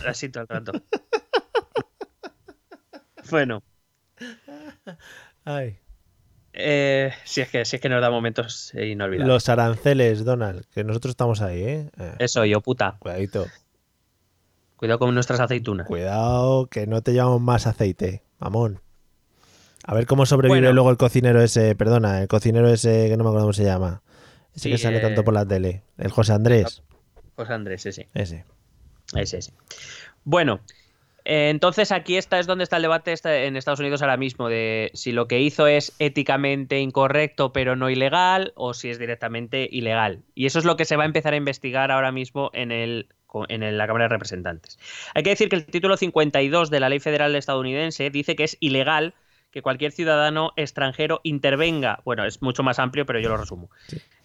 Así todo el rato. bueno, Ay. eh, si, es que, si es que nos da momentos inolvidables. Los aranceles, Donald, que nosotros estamos ahí, ¿eh? Eh, Eso, yo puta. Cuidadito. Cuidado con nuestras aceitunas. Cuidado, que no te llevamos más aceite, mamón. A ver cómo sobrevive Bueno. luego el cocinero ese, perdona, el cocinero ese que no me acuerdo cómo se llama. Ese Sí, que sale eh, tanto por la tele. El José Andrés. José Andrés, sí. Ese. Ese, ese. Bueno, entonces aquí está es donde está el debate está en Estados Unidos ahora mismo de si lo que hizo es éticamente incorrecto pero no ilegal o si es directamente ilegal. Y eso es lo que se va a empezar a investigar ahora mismo en el en la Cámara de Representantes. Hay que decir que el título 52 de la ley federal estadounidense dice que es ilegal que cualquier ciudadano extranjero intervenga, bueno, es mucho más amplio, pero yo lo resumo,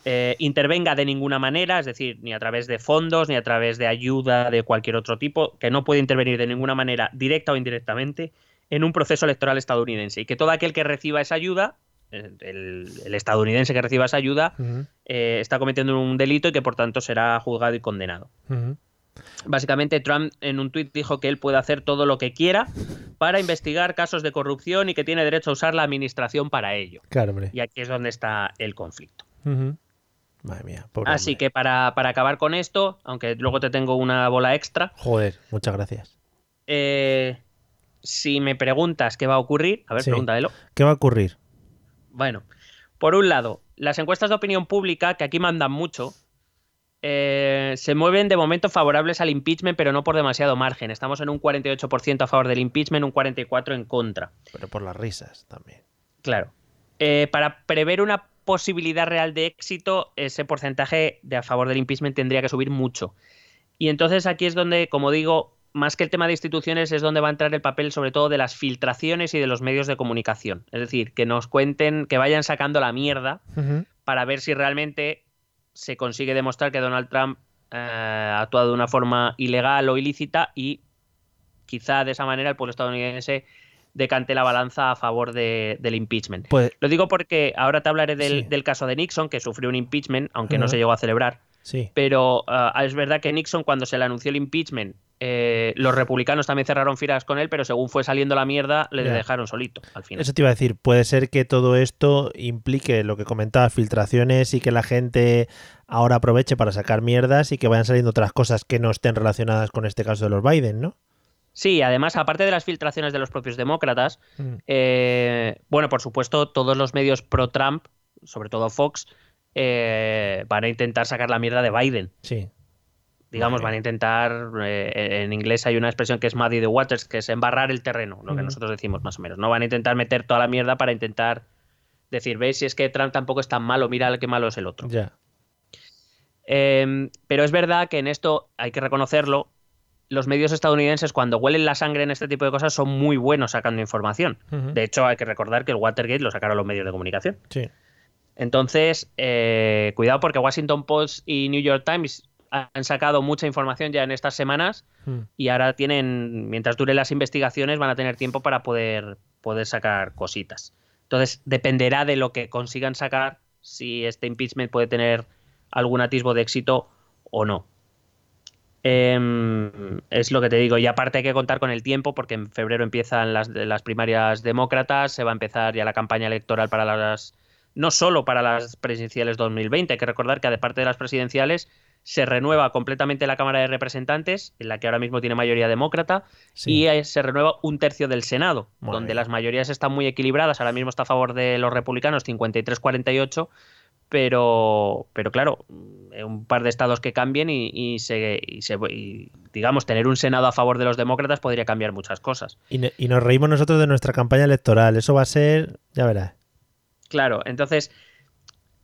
eh, intervenga de ninguna manera, es decir, ni a través de fondos, ni a través de ayuda de cualquier otro tipo, que no puede intervenir de ninguna manera, directa o indirectamente, en un proceso electoral estadounidense. Y que todo aquel que reciba esa ayuda, el, estadounidense que reciba esa ayuda, eh, está cometiendo un delito y que por tanto será juzgado y condenado. Básicamente Trump en un tuit dijo que él puede hacer todo lo que quiera para investigar casos de corrupción y que tiene derecho a usar la administración para ello. Claro, Y aquí es donde está el conflicto. Madre mía, Así que para, acabar con esto, aunque luego te tengo una bola extra. Joder, muchas gracias. Eh, si me preguntas qué va a ocurrir, a ver, pregúntamelo. ¿Qué va a ocurrir? Bueno, por un lado, las encuestas de opinión pública, que aquí mandan mucho, eh, se mueven de momento favorables al impeachment, pero no por demasiado margen. Estamos en un 48% a favor del impeachment, un 44% en contra. Pero por las risas también. Claro. Eh, para prever una posibilidad real de éxito, ese porcentaje de a favor del impeachment tendría que subir mucho. Y entonces aquí es donde, como digo, más que el tema de instituciones, es donde va a entrar el papel sobre todo de las filtraciones y de los medios de comunicación. Es decir, que nos cuenten, que vayan sacando la mierda para ver si realmente se consigue demostrar que Donald Trump eh, ha actuado de una forma ilegal o ilícita y quizá de esa manera el pueblo estadounidense decante la balanza a favor del impeachment. Pues Lo digo porque ahora te hablaré del, caso de Nixon, que sufrió un impeachment, aunque no se llegó a celebrar. Sí. Pero eh, es verdad que Nixon, cuando se le anunció el impeachment, eh, los republicanos también cerraron filas con él, pero según fue saliendo la mierda, le dejaron solito al final. Eso te iba a decir, puede ser que todo esto implique lo que comentabas, filtraciones y que la gente ahora aproveche para sacar mierdas y que vayan saliendo otras cosas que no estén relacionadas con este caso de los Biden, ¿no? Sí, además, aparte de las filtraciones de los propios demócratas, mm. eh, bueno, por supuesto, todos los medios pro-Trump, sobre todo Fox, eh, van a intentar sacar la mierda de Biden. Sí digamos, van a intentar, eh, en inglés hay una expresión que es muddy the waters, que es embarrar el terreno, lo que nosotros decimos más o menos. No van a intentar meter toda la mierda para intentar decir, veis, si es que Trump tampoco es tan malo, mira qué malo es el otro. Ya. Em, pero es verdad que en esto hay que reconocerlo. Los medios estadounidenses, cuando huelen la sangre en este tipo de cosas, son muy buenos sacando información. De hecho, hay que recordar que el Watergate lo sacaron los medios de comunicación. Sí. Entonces, eh, cuidado porque Washington Post y New York Times han sacado mucha información ya en estas semanas hmm. y ahora tienen, mientras duren las investigaciones, van a tener tiempo para poder, poder sacar cositas. Entonces, dependerá de lo que consigan sacar si este impeachment puede tener algún atisbo de éxito o no. Em, es lo que te digo. Y aparte hay que contar con el tiempo porque en febrero empiezan las, las primarias demócratas, se va a empezar ya la campaña electoral para las... No solo para las presidenciales 2020, hay que recordar que aparte de las presidenciales se renueva completamente la Cámara de Representantes, en la que ahora mismo tiene mayoría demócrata, y se renueva un tercio del Senado, donde las mayorías están muy equilibradas. Ahora mismo está a favor de los republicanos 53-48, pero, pero claro, eh, un par de estados que cambien y, se, digamos, tener un Senado a favor de los demócratas podría cambiar muchas cosas. Y, nos reímos nosotros de nuestra campaña electoral. Eso va a ser, ya verás. Claro, entonces,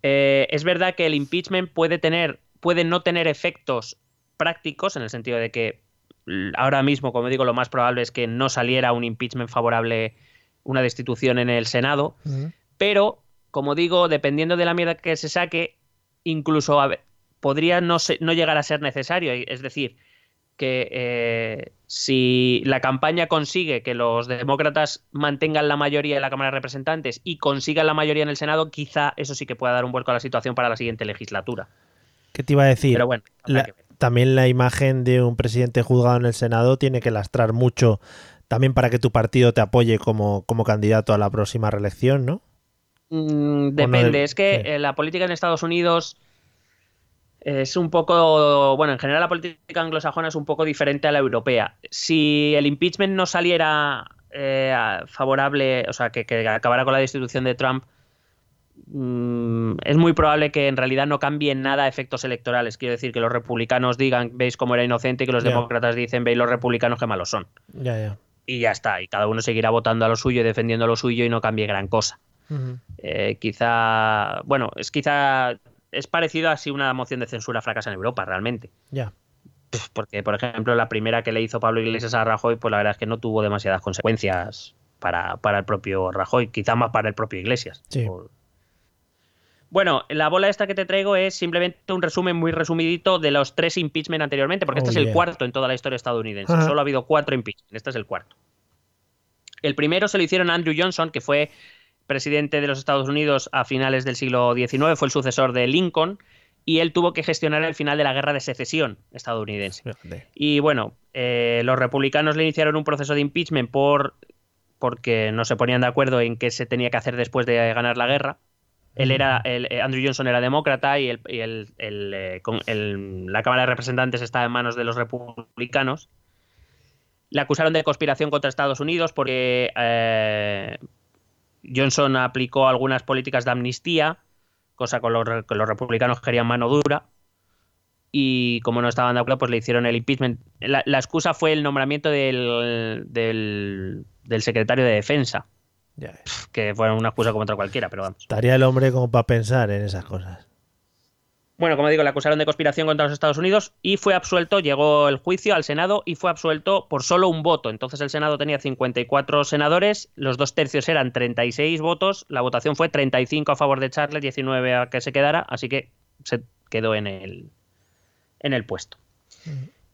eh, es verdad que el impeachment puede tener puede no tener efectos prácticos, en el sentido de que ahora mismo, como digo, lo más probable es que no saliera un impeachment favorable, una destitución en el Senado, pero, como digo, dependiendo de la mierda que se saque, incluso podría no, no llegar a ser necesario. Es decir, que eh, si la campaña consigue que los demócratas mantengan la mayoría en la Cámara de Representantes y consigan la mayoría en el Senado, quizá eso sí que pueda dar un vuelco a la situación para la siguiente legislatura. ¿Qué te iba a decir? también la imagen de un presidente juzgado en el Senado tiene que lastrar mucho también para que tu partido te apoye como, como candidato a la próxima reelección, ¿no? Mm, depende. Es que eh, la política en Estados Unidos es un poco, bueno, en general la política anglosajona es un poco diferente a la europea. Si el impeachment no saliera eh, favorable, o sea, que, que acabara con la destitución de Trump, mm, es muy probable que en realidad no cambien nada a efectos electorales. Quiero decir que los republicanos digan, veis cómo era inocente, y que los demócratas dicen, veis los republicanos qué malos son. Y ya está, y cada uno seguirá votando a lo suyo y defendiendo lo suyo y no cambie gran cosa. Eh, quizá, bueno, es quizá, es parecido a si una moción de censura fracasa en Europa, realmente. Ya. Porque, por ejemplo, la primera que le hizo Pablo Iglesias a Rajoy, pues la verdad es que no tuvo demasiadas consecuencias para, para el propio Rajoy, quizá más para el propio Iglesias. Sí. Por- Bueno, la bola esta que te traigo es simplemente un resumen muy resumidito de los tres impeachment anteriormente, porque Oh, este es el cuarto en toda la historia estadounidense. Solo ha habido cuatro impeachment, este es el cuarto. El primero se lo hicieron a Andrew Johnson, que fue presidente de los Estados Unidos a finales del siglo XIX, fue el sucesor de Lincoln, y él tuvo que gestionar el final de la guerra de secesión estadounidense. Y bueno, eh, los republicanos le iniciaron un proceso de impeachment por porque no se ponían de acuerdo en qué se tenía que hacer después de ganar la guerra. Él era, el, eh, Andrew Johnson era demócrata y, el, y el- eh, con- la Cámara de Representantes estaba en manos de los republicanos. Le acusaron de conspiración contra Estados Unidos porque eh, Johnson aplicó algunas políticas de amnistía, cosa con los, que los republicanos querían mano dura. Y como no estaban de acuerdo, pues le hicieron el impeachment. La, la excusa fue el nombramiento del, del, del secretario de Defensa, Ya. que fue una excusa como otra cualquiera, pero vamos. Estaría el hombre como para pensar en esas cosas. Bueno, como digo, le acusaron de conspiración contra los Estados Unidos y fue absuelto, llegó el juicio al Senado y fue absuelto por solo un voto. Entonces el Senado tenía 54 senadores, los dos tercios eran 36 votos, la votación fue 35 a favor de Charles, 19 a que se quedara, así que se quedó en el, en el puesto.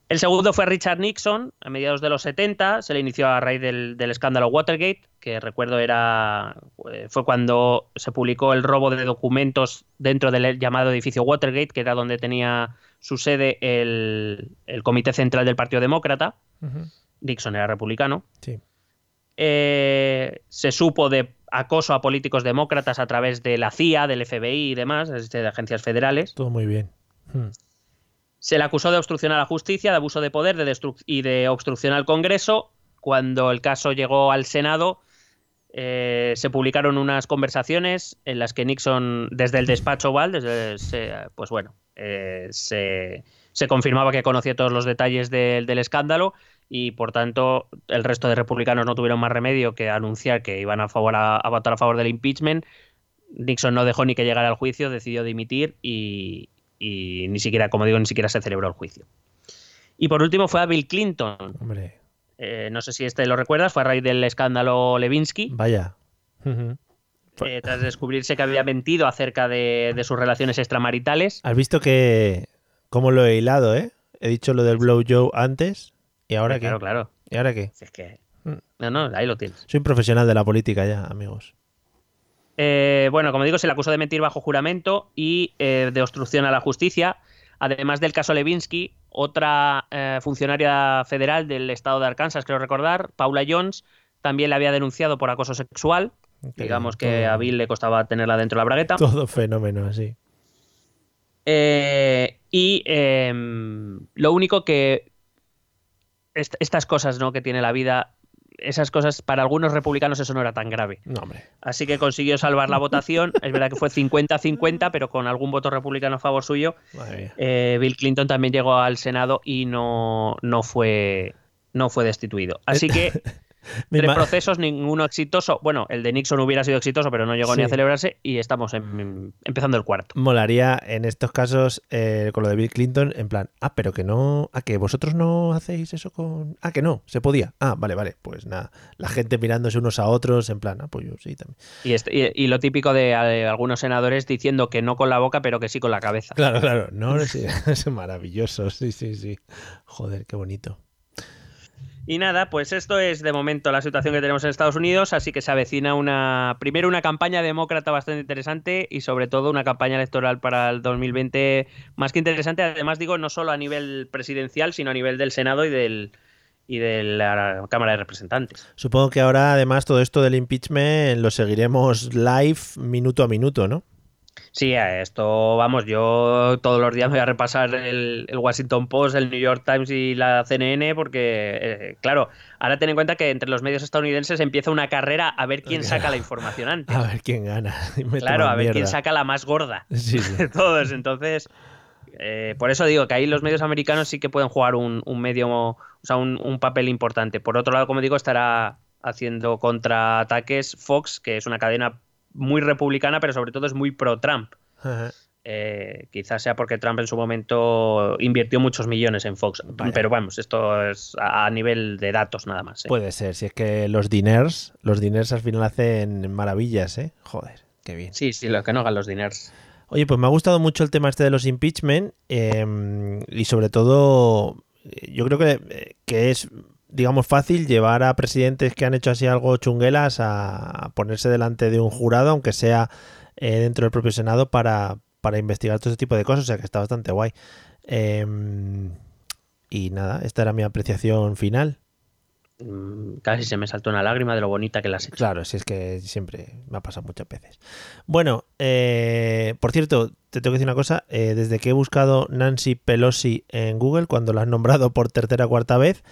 El segundo fue Richard Nixon, a mediados de los 70, se le inició a raíz del, del escándalo Watergate, que recuerdo era eh, fue cuando se publicó el robo de documentos dentro del llamado edificio Watergate, que era donde tenía su sede el, el Comité Central del Partido Demócrata. Nixon era republicano. Sí. Eh, se supo de acoso a políticos demócratas a través de la CIA, del FBI y demás, de agencias federales. Todo muy bien. Hmm. Se le acusó de obstrucción a la justicia, de abuso de poder de y de obstrucción al Congreso. Cuando el caso llegó al Senado, eh, se publicaron unas conversaciones en las que Nixon, desde el despacho Oval, desde, se- pues bueno, eh, se, se confirmaba que conocía todos los detalles del- del escándalo y por tanto el resto de republicanos no tuvieron más remedio que anunciar que iban a, favor a, a votar a favor del impeachment. Nixon no dejó ni que llegara al juicio, decidió dimitir y, y ni siquiera, como digo, ni siquiera se celebró el juicio. Y por último fue a Bill Clinton. Hombre, Eh, no sé si este lo recuerdas, fue a raíz del escándalo Levinsky, vaya. Eh, tras descubrirse que había mentido acerca de, de sus relaciones extramaritales. Has visto que. cómo lo he hilado, ¿eh? He dicho lo del Blow Joe antes. ¿Y ahora qué? Claro, claro. ¿Y ahora qué? Si es que... No, no, ahí lo tienes. Soy un profesional de la política ya, amigos. Eh, bueno, como digo, se le acusó de mentir bajo juramento y eh, de obstrucción a la justicia. Además del caso Levinsky, otra eh, funcionaria federal del estado de Arkansas, creo recordar, Paula Jones, también le había denunciado por acoso sexual. Digamos que todo- a Bill le costaba tenerla dentro de la bragueta. Todo fenómeno así. Y em, lo único que est- estas cosas ¿no? que tiene la vida, esas cosas para algunos republicanos eso no era tan grave. No. Así que consiguió salvar la votación. Es verdad que fue 50-50, pero con algún voto republicano a favor suyo. Eh, Bill Clinton también llegó al Senado y no, no, fue, no fue destituido. Así que tres procesos, ninguno exitoso. Bueno, el de Nixon hubiera sido exitoso, pero no llegó ni a celebrarse y estamos en- empezando el cuarto. Molaría en estos casos eh, con lo de Bill Clinton, en plan, ah, pero que no, ah, que vosotros no hacéis eso con, ah, que no, se podía, ah, vale, vale, pues nada, la gente mirándose unos a otros, en plan, ah, pues yo sí también. Y, este- y- y lo típico de, algunos senadores diciendo que no con la boca, pero que sí con la cabeza. Claro, claro, no, sí, es maravilloso, sí, sí, sí, joder, qué bonito. Y nada, pues esto es de momento la situación que tenemos en Estados Unidos, así que se avecina una primero una campaña demócrata bastante interesante y sobre todo una campaña electoral para el 2020 más que interesante, además digo no solo a nivel presidencial, sino a nivel del Senado y del y de la Cámara de Representantes. Supongo que ahora además todo esto del impeachment lo seguiremos live minuto a minuto, ¿no? Sí, a esto, vamos, yo todos los días me voy a repasar el, el Washington Post, el New York Times y la CNN, porque, eh, claro, ahora ten en cuenta que entre los medios estadounidenses empieza una carrera a ver quién saca la información antes. A ver quién gana. Claro, a ver quién saca la más gorda Sí, sí. de todos. Entonces, eh, por eso digo que ahí los medios americanos sí que pueden jugar un, un medio, o sea, un, un papel importante. Por otro lado, como digo, estará haciendo contraataques Fox, que es una cadena muy republicana, pero sobre todo es muy pro-Trump. Eh, quizás sea porque Trump en su momento invirtió muchos millones en Fox. Vaya. Pero vamos, esto es a, nivel de datos nada más. ¿eh? Puede ser, si es que los diners, los diners al final hacen maravillas, ¿eh? Joder, qué bien. Sí, sí, lo que no hagan los diners. Oye, pues me ha gustado mucho el tema este de los impeachment eh, y sobre todo eh, yo creo que, que es, digamos, fácil llevar a presidentes que han hecho así algo chunguelas a ponerse delante de un jurado, aunque sea eh, dentro del propio Senado, para, para investigar todo ese tipo de cosas, o sea que está bastante guay. Eh, y nada, esta era mi apreciación final. Mm, Casi se me saltó una lágrima de lo bonita que las he hecho. Claro, si es que siempre me ha pasado muchas veces. Bueno, eh, por cierto, te tengo que decir una cosa. eh, desde que he buscado Nancy Pelosi en Google, cuando la has nombrado por tercera o cuarta vez,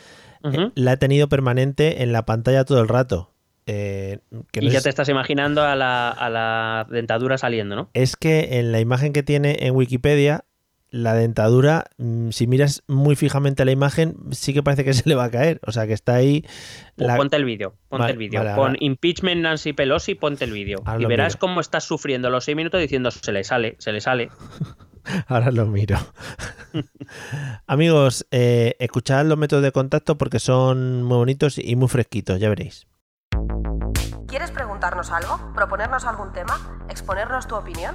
eh, la he tenido permanente en la pantalla todo el rato. Eh, que no y ya es, te estás imaginando a la, a la dentadura saliendo, ¿no? es que en la imagen que tiene en Wikipedia, la dentadura, mm, si miras muy fijamente la imagen, sí que parece que se le va a caer. O sea, que está ahí. Pues la- Ponte el vídeo, ponte Vale, el vídeo. vale, Pon ahora- impeachment Nancy Pelosi, ponte el vídeo. Ahora Y verás miro. cómo estás sufriendo los seis minutos diciendo se le sale, se le sale. Ahora lo miro. Amigos, eh, escuchad los métodos de contacto porque son muy bonitos y muy fresquitos, ya veréis. ¿Quieres preguntarnos algo? ¿Proponernos algún tema? ¿Exponernos tu opinión?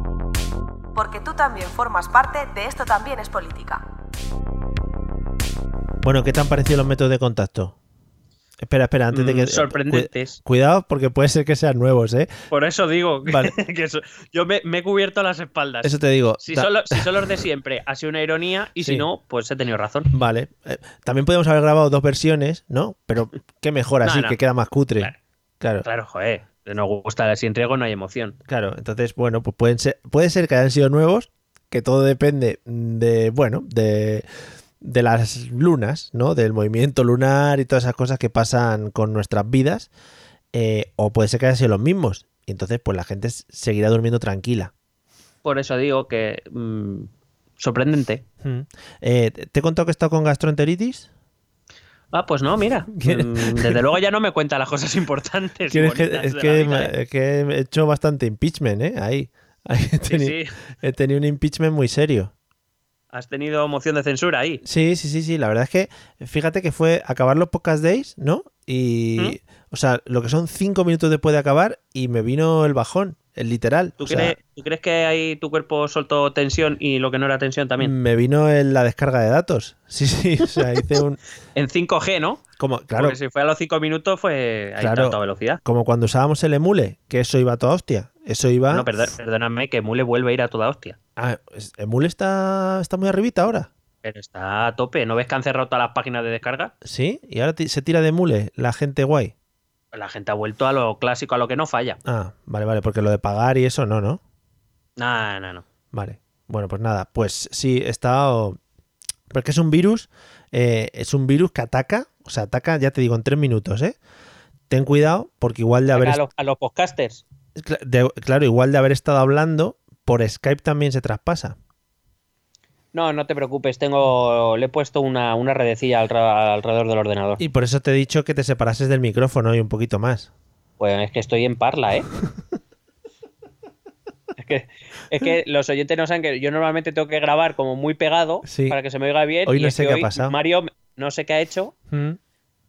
Porque tú también formas parte de Esto también es política. Bueno, ¿qué te han parecido los métodos de contacto? Espera, espera, antes de Mm, que... sorprendentes. cu- cuidado porque puede ser que sean nuevos, ¿eh? Por eso digo que, Vale. que eso- yo me, me he cubierto las espaldas. Eso te digo. Si son, los, si son los de siempre, ha sido una ironía y Sí. si no, pues he tenido razón. Vale. Eh, también podemos haber grabado dos versiones, ¿no? Pero qué mejor No, así, no. que queda más cutre. Claro. Claro, Claro, joder, nos gusta, si entrego no hay emoción. claro. Entonces, bueno, pues pueden ser, puede ser que hayan sido nuevos, que todo depende de, bueno, de, de las lunas, ¿no? Del movimiento lunar y todas esas cosas que pasan con nuestras vidas. eh, o puede ser que hayan sido los mismos. Y entonces, pues la gente seguirá durmiendo tranquila. Por eso digo que mm, sorprendente. Mm. Eh, ¿Te he contado que he estado con gastroenteritis? Ah, pues no, mira. ¿Quieres- Mm, Desde luego ya no me cuenta las cosas importantes. y ¿Quieres que- es, que, me- ¿eh? es que he hecho bastante impeachment, ¿eh? Ahí. Ahí he, Sí, teni- sí. he tenido un impeachment muy serio. Has tenido moción de censura ahí. Sí, sí, sí, sí. La verdad es que fíjate que fue acabar los podcast days, ¿no? Y. ¿Mm? O sea, lo que son cinco minutos después de acabar y me vino el bajón, el literal. ¿Tú, sea, crees, ¿Tú crees que ahí tu cuerpo soltó tensión y lo que no era tensión también? me vino en la descarga de datos. Sí, sí. O sea, hice un. En 5G, ¿no? Como, claro, Porque si fue a los 5 minutos fue ahí Claro. tanta velocidad. como cuando usábamos el emule, que eso iba a toda hostia. Eso iba. No, perdón- perdóname que Mule vuelve a ir a toda hostia. Ah, es- emule está, está muy arribita ahora. Pero está a tope. ¿No ves que han cerrado todas las páginas de descarga? Sí, y ahora se tira de emule la gente guay. La gente ha vuelto a lo clásico, a lo que no falla. Ah, vale, vale, porque lo de pagar y eso no, ¿no? No, no, no. Vale. Bueno, pues nada, pues sí, he estado. Porque es un virus, eh, es un virus que ataca, o sea, ataca, ya te digo, en tres minutos, ¿eh? Ten cuidado, porque igual de haber. A, los, a los podcasters. de- claro, igual de haber estado hablando, por Skype también se traspasa. No, no te preocupes. Tengo, le he puesto una, una redecilla al alrededor del ordenador. Y por eso te he dicho que te separases del micrófono y un poquito más. Pues es que estoy en parla, ¿eh? es, que, es que los oyentes no saben que yo normalmente tengo que grabar como muy pegado Sí. para que se me oiga bien. Hoy y no es sé que qué ha pasado. Mario, no sé qué ha hecho, ¿Mm?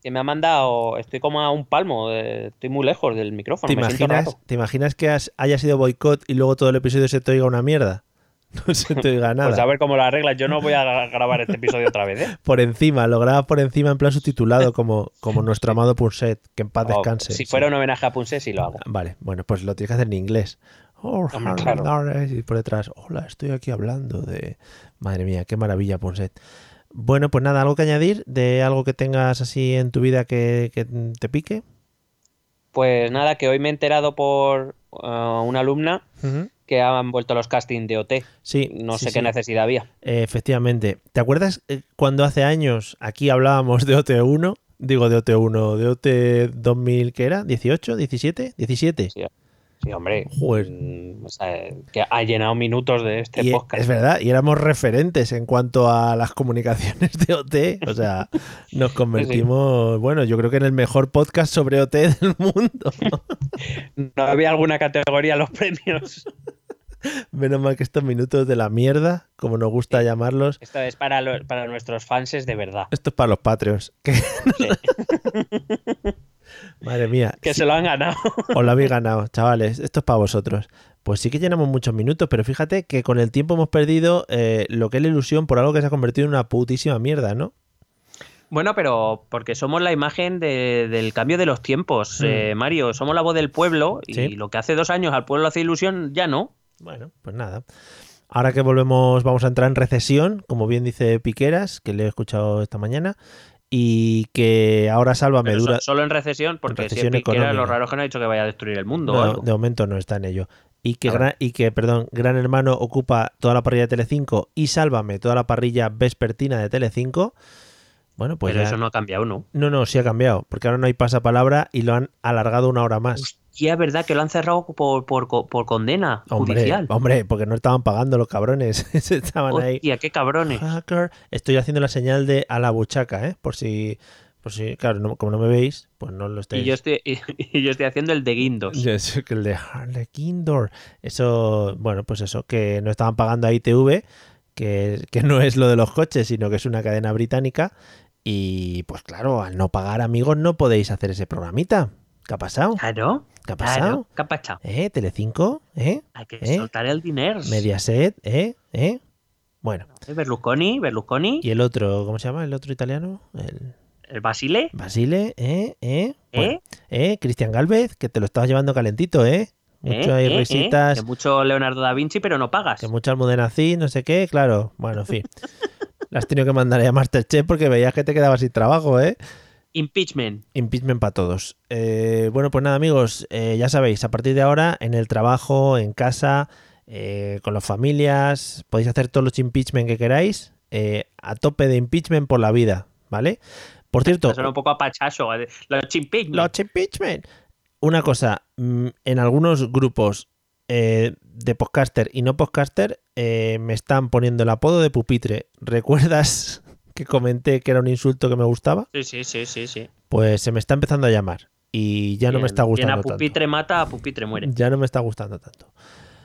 que me ha mandado. Estoy como a un palmo, estoy muy lejos del micrófono. ¿Te, me imaginas. ¿Te imaginas que has- haya sido boicot y luego todo el episodio se te oiga una mierda? No se te oiga nada. Pues a ver cómo lo arreglas. Yo no voy a gra- grabar este episodio otra vez, ¿eh? Por encima, lo grabas por encima en plan subtitulado como, como nuestro amado Punset, que en paz O, descanse. si Sí. fuera un homenaje a Punset, sí lo hago. Vale, bueno, pues lo tienes que hacer en inglés. Oh, claro. Y por detrás, hola, estoy aquí hablando de... Madre mía, qué maravilla, Punset. Bueno, pues nada, ¿algo que añadir de algo que tengas así en tu vida que, que te pique? Pues nada, que hoy me he enterado por eh, una alumna. Que han vuelto los castings de OT. Sí. No sí, sé sí. qué necesidad había. Eh, efectivamente. ¿Te acuerdas eh, cuando hace años aquí hablábamos de OT1? Digo de OT1, de OT 2000, ¿qué era? ¿18? ¿17? ¿17? Sí, Sí, hombre. Joder. Mm, o sea, que ha llenado minutos de este Y, eh, podcast. es verdad, y éramos referentes en cuanto a las comunicaciones de OT. O sea, nos convertimos, bueno, yo creo que en el mejor podcast sobre OT del mundo. No había alguna categoría en los premios. Menos mal que estos minutos de la mierda, como nos gusta llamarlos, Esto es para, para nuestros fans de verdad. esto es para los Patreons. Que- Sí, Madre mía. que sí, se lo han ganado. Os lo habéis ganado, chavales. Esto es para vosotros. Pues sí que llenamos muchos minutos, pero fíjate que con el tiempo hemos perdido eh, lo que es la ilusión por algo que se ha convertido en una putísima mierda, ¿no? Bueno, pero porque somos la imagen de- del cambio de los tiempos, Mm. eh, Mario. Somos la voz del pueblo y Sí. lo que hace dos años al pueblo hace ilusión, ya no. Bueno, pues nada. Ahora que volvemos, vamos a entrar en recesión, como bien dice Piqueras, que le he escuchado esta mañana, y que ahora Sálvame Pero dura. so- solo en recesión, porque si es recesión Piquera, lo económica. raro es que no ha dicho que vaya a destruir el mundo. o No, algo. de momento no está en ello. Y que, gran, y que, perdón, Gran Hermano ocupa toda la parrilla de Telecinco y Sálvame toda la parrilla vespertina de Telecinco. Bueno, pues pero ya- eso no ha cambiado, ¿no? No, no, sí ha cambiado, porque ahora no hay pasapalabra y lo han alargado una hora más. Hostia, es verdad que lo han cerrado por, por, co- por condena Hombre, judicial. hombre, porque no estaban pagando los cabrones. Estaban ahí. Hostia, qué cabrones. Hacker. Estoy haciendo la señal de a la buchaca, ¿eh? Por si, por si, claro, no- como no me veis, pues no lo estáis. Y yo estoy, y, y yo estoy haciendo el de Guindos. Que el de Door. Eso, bueno, pues eso, que no estaban pagando a ITV, que, que no es lo de los coches, sino que es una cadena británica. Y pues claro, al no pagar amigos no podéis hacer ese programita. ¿Qué ha pasado? Claro. ¿Qué ha pasado? Claro. ¿Qué ha pasado? ¿Eh? ¿Telecinco? ¿Eh? Hay que ¿Eh? soltar el dinero. ¿Mediaset? ¿Eh? ¿Eh? Bueno, Berlusconi, Berlusconi, y el otro, ¿cómo se llama? ¿El otro italiano? El el Basile. Basile, ¿eh? ¿Eh? ¿Eh? Bueno, ¿eh? Cristian Galvez, que te lo estabas llevando calentito, ¿eh? Mucho ¿Eh? hay ¿Eh? ¿Eh? risitas, Que mucho Leonardo da Vinci, pero no pagas. que mucho almudenací, no sé qué, claro. Bueno, en fin. La has tenido que mandar a Masterchef porque veías que te quedabas sin trabajo, ¿eh? Impeachment. Impeachment para todos. Eh, bueno, pues nada, amigos, eh, ya sabéis, a partir de ahora, en el trabajo, en casa, eh, con las familias, podéis hacer todos los impeachment que queráis, eh, a tope de impeachment por la vida, ¿vale? Por cierto, Suena un poco a pachazo. eh, Los impeachment. los impeachment. Una cosa, mm, en algunos grupos eh, de podcaster y no podcaster eh, me están poniendo el apodo de pupitre. ¿Recuerdas que comenté que era un insulto que me gustaba? Sí, sí, sí, sí, sí. Pues se me está empezando a llamar y ya no me está bien, gustando a tanto. pupitre mata, a pupitre muere. Ya no me está gustando tanto.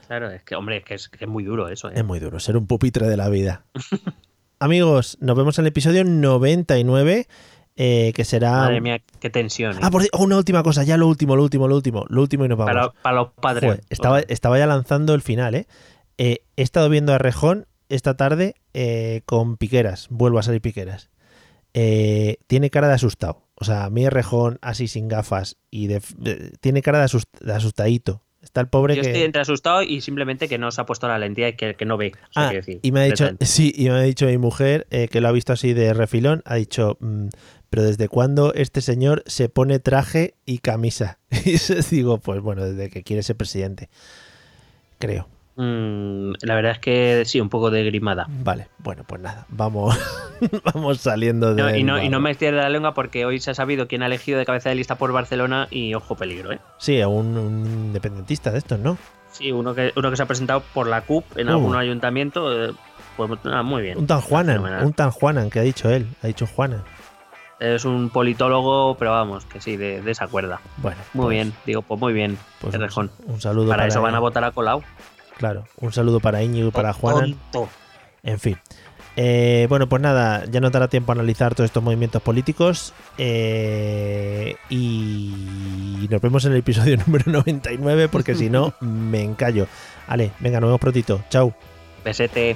Claro, es que, hombre, es que es, que es muy duro eso. ¿eh? Es muy duro ser un pupitre de la vida. Amigos, nos vemos en el episodio 99, eh, que será... Madre mía, qué tensión. ¿eh? Ah, por... oh, una última cosa, ya lo último, lo último, lo último, lo último y nos vamos. para, para los padres. Joder, estaba, estaba ya lanzando el final, ¿eh? Eh, He estado viendo a Rejón esta tarde eh, con Piqueras. Vuelvo a salir Piqueras. Eh, tiene cara de asustado. O sea, a mí Rejón así sin gafas y de, de- tiene cara de, asust- de asustadito. Está el pobre Yo que... estoy entre asustado y simplemente que no se ha puesto la lentilla y que, que no ve. o sea, Ah, decir, y me ha dicho, sí, y me ha dicho mi mujer eh, que lo ha visto así de refilón, ha dicho, "Mm, pero ¿desde cuándo este señor se pone traje y camisa? Y digo, pues bueno, desde que quiere ser presidente, creo. Mm, la verdad es que sí, un poco de grimada. Vale, bueno, pues nada, vamos, vamos saliendo de. No, y, no, y no me estire la lengua porque hoy se ha sabido quién ha elegido de cabeza de lista por Barcelona y ojo peligro, ¿eh? Sí, a un, un independentista de estos, ¿no? Sí, uno que, uno que se ha presentado por la CUP en Uh. algún ayuntamiento, eh, pues nada, muy bien. Un tan Juanan, un tan Juanan que ha dicho él, ha dicho Juanan. Es un politólogo, pero vamos, que sí, de, de esa cuerda. Bueno, Muy pues- bien, digo, pues muy bien, pues un, saludo Para para eso van a votar a Colau. Claro, un saludo para Íñigo y para. Tonto. En fin. Eh, bueno, pues nada, ya no dará tiempo a analizar todos estos movimientos políticos. eh, y nos vemos en el episodio número 99, porque si no, me encallo. Vale, venga, nos vemos prontito. Chao. Besete.